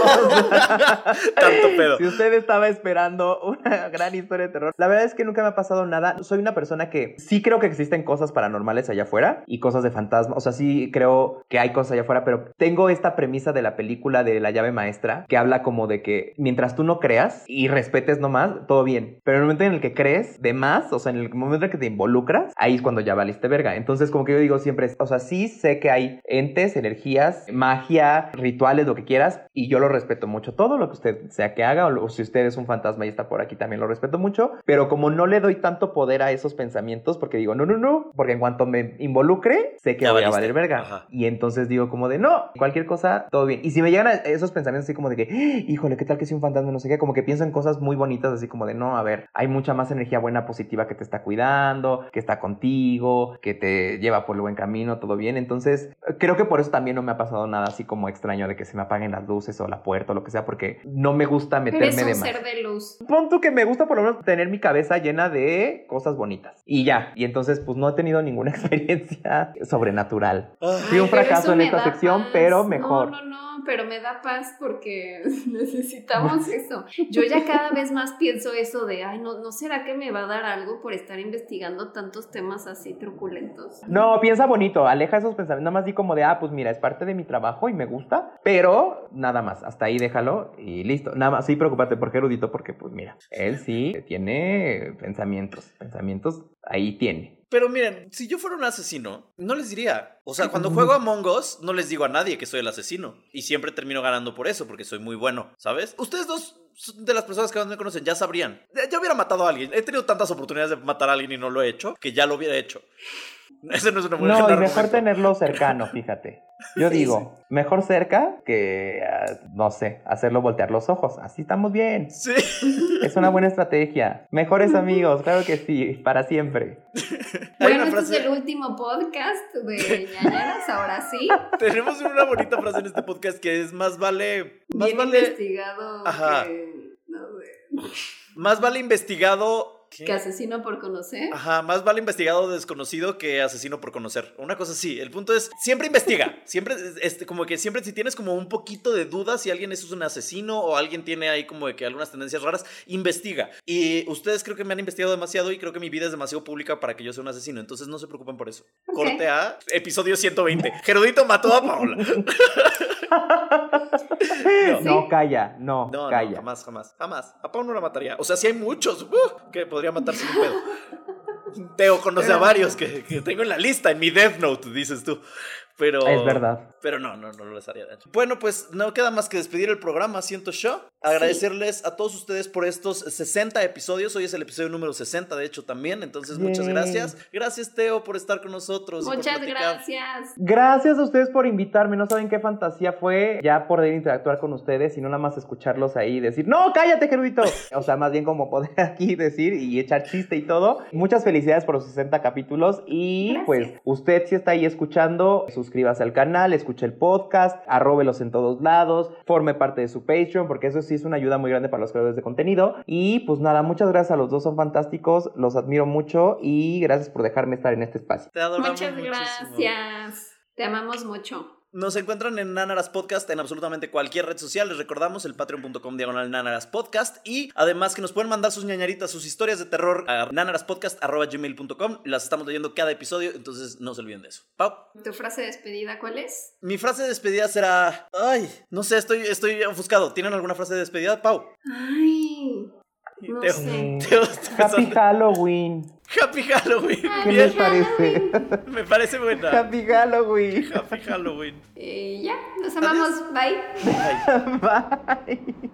Tanto pedo. Si usted estaba esperando una gran historia de terror, la verdad es que nunca me ha pasado nada. Soy una persona que sí creo que existen cosas paranormales allá afuera y cosas de fantasma. O sea, sí creo que hay cosas allá afuera, pero tengo esta premisa de la película de la llave maestra que habla como de que mientras tú no creas y respetes nomás, todo bien. Pero en el momento en el que crees de más, o sea, en el momento en el que te involucras, ahí es cuando ya valiste verga. Entonces, como que yo digo siempre, o sea, sí sé que hay entes, energías, magia, rituales, lo que quieras, y yo lo respeto mucho. Todo lo que usted sea que haga, o si usted es un fantasma y está por aquí, también lo respeto mucho. Pero como no le doy tanto poder a esos pensamientos, porque digo, no, no, no, porque en cuanto me involucre, sé que Ya voy a valer verga. Ajá. Y entonces digo como de, no, cualquier cosa, todo bien. Y si me llegan a esos pensamientos así como de que, "Ah, híjole, ¿qué tal que soy un fantasma? No sé qué, como que pienso en cosas muy bonitas, así como de, no, a ver, hay mucha más energía buena, positiva que te está cuidando, que está contigo, que te lleva por el buen camino, todo bien. Entonces, creo que por eso también no me ha pasado nada así como extraño de que se me apaguen las luces o la puerta o lo que sea, porque no me gusta meterme Eres un de más. ser de luz. Pon tú que me gusta por lo menos tener mi cabeza llena de cosas bonitas. Y ya. Y entonces, pues no he tenido ninguna experiencia sobrenatural. Fui un fracaso en esta sección, paz. pero mejor. No, no, no, pero me da paz porque necesitamos eso. Yo ya cada vez más pienso eso de, ay, no, ¿no será que me va a dar algo por estar investigando tantos temas así truculentos? No, piensa bonito, aleja esos pensamientos. Nada más di como de, ah, pues mira, es parte de mi trabajo y me gusta, pero nada más. Hasta ahí déjalo y listo. Nada más, sí, preocúpate por Gerudito, porque pues mira, él sí tiene pensamientos. Pensamientos ahí tiene. Pero miren, si yo fuera un asesino, no les diría. O sea, cuando juego a Among Us, no les digo a nadie que soy el asesino. Y siempre termino ganando por eso, porque soy muy bueno, ¿sabes? Ustedes dos de las personas que más me conocen ya sabrían. Ya hubiera matado a alguien. He tenido tantas oportunidades de matar a alguien y no lo he hecho, que ya lo hubiera hecho. Ese no es una buena No, y mejor tenerlo cercano, fíjate. Yo Sí, digo, mejor cerca que, ah, no sé, hacerlo voltear los ojos. Así estamos bien. Sí. Es una buena estrategia. Mejores amigos, claro que sí, para siempre. Bueno, este frase- es el último podcast de ñañaras, ahora sí. Tenemos una bonita frase en este podcast que es más vale. Más Bien vale. investigado Ajá. que, no sé, Más vale investigado. ¿Qué? que asesino por conocer. Ajá, más vale investigado desconocido que asesino por conocer. Una cosa así. El punto es, siempre investiga. Siempre, este, como que siempre si tienes como un poquito de dudas si alguien es un asesino o alguien tiene ahí como de que algunas tendencias raras, investiga. Y ustedes creo que me han investigado demasiado y creo que mi vida es demasiado pública para que yo sea un asesino. Entonces no se preocupen por eso. Corte a episodio 120. Gerudito mató a Paola. No, calla, no, No, calla. no, jamás, jamás, jamás. A Pau no la mataría. O sea, sí hay muchos uh, que podría matar sin un pedo. Teo conoce a varios que, que tengo en la lista, en mi Death Note, dices tú. Pero. Es verdad. Pero no, no, no les haría daño. Bueno, pues no queda más que despedir el programa, siento yo. Agradecerles a todos ustedes por estos 60 episodios. Hoy es el episodio número 60, de hecho, también. Entonces, muchas gracias. Gracias, Teo, por estar con nosotros. y por Muchas gracias. Gracias a ustedes por invitarme. No saben qué fantasía fue ya poder interactuar con ustedes y no nada más escucharlos ahí y decir, no, cállate, Gerudito. O sea, más bien como poder aquí decir y echar chiste y todo. Muchas felicidades por los 60 capítulos y Gracias. pues usted si está ahí escuchando, suscríbase al canal, escuche el podcast, arróbelos en todos lados, forme parte de su Patreon porque eso sí es una ayuda muy grande para los creadores de contenido. Y pues nada, muchas gracias a los dos, son fantásticos, los admiro mucho y gracias por dejarme estar en este espacio. Te adoramos Muchas muchísimo. gracias. Te amamos mucho. Nos encuentran en Nanaras Podcast en absolutamente cualquier red social. Les recordamos el patreon.com diagonal Nanaras Podcast. Y además que nos pueden mandar sus ñañaritas, sus historias de terror a nanaraspodcast.gmail.com. Las estamos leyendo cada episodio, entonces no se olviden de eso. Pau. ¿Tu frase de despedida cuál es? Mi frase de despedida será. Ay, no sé, estoy, estoy ofuscado. ¿Tienen alguna frase de despedida, Pau? Ay, no Teo. sé. Happy Halloween. Happy Halloween. ¿Qué les parece? me parece buena. Happy Halloween. Happy Halloween. Eh, ya, los amamos. Bye. Bye. Bye.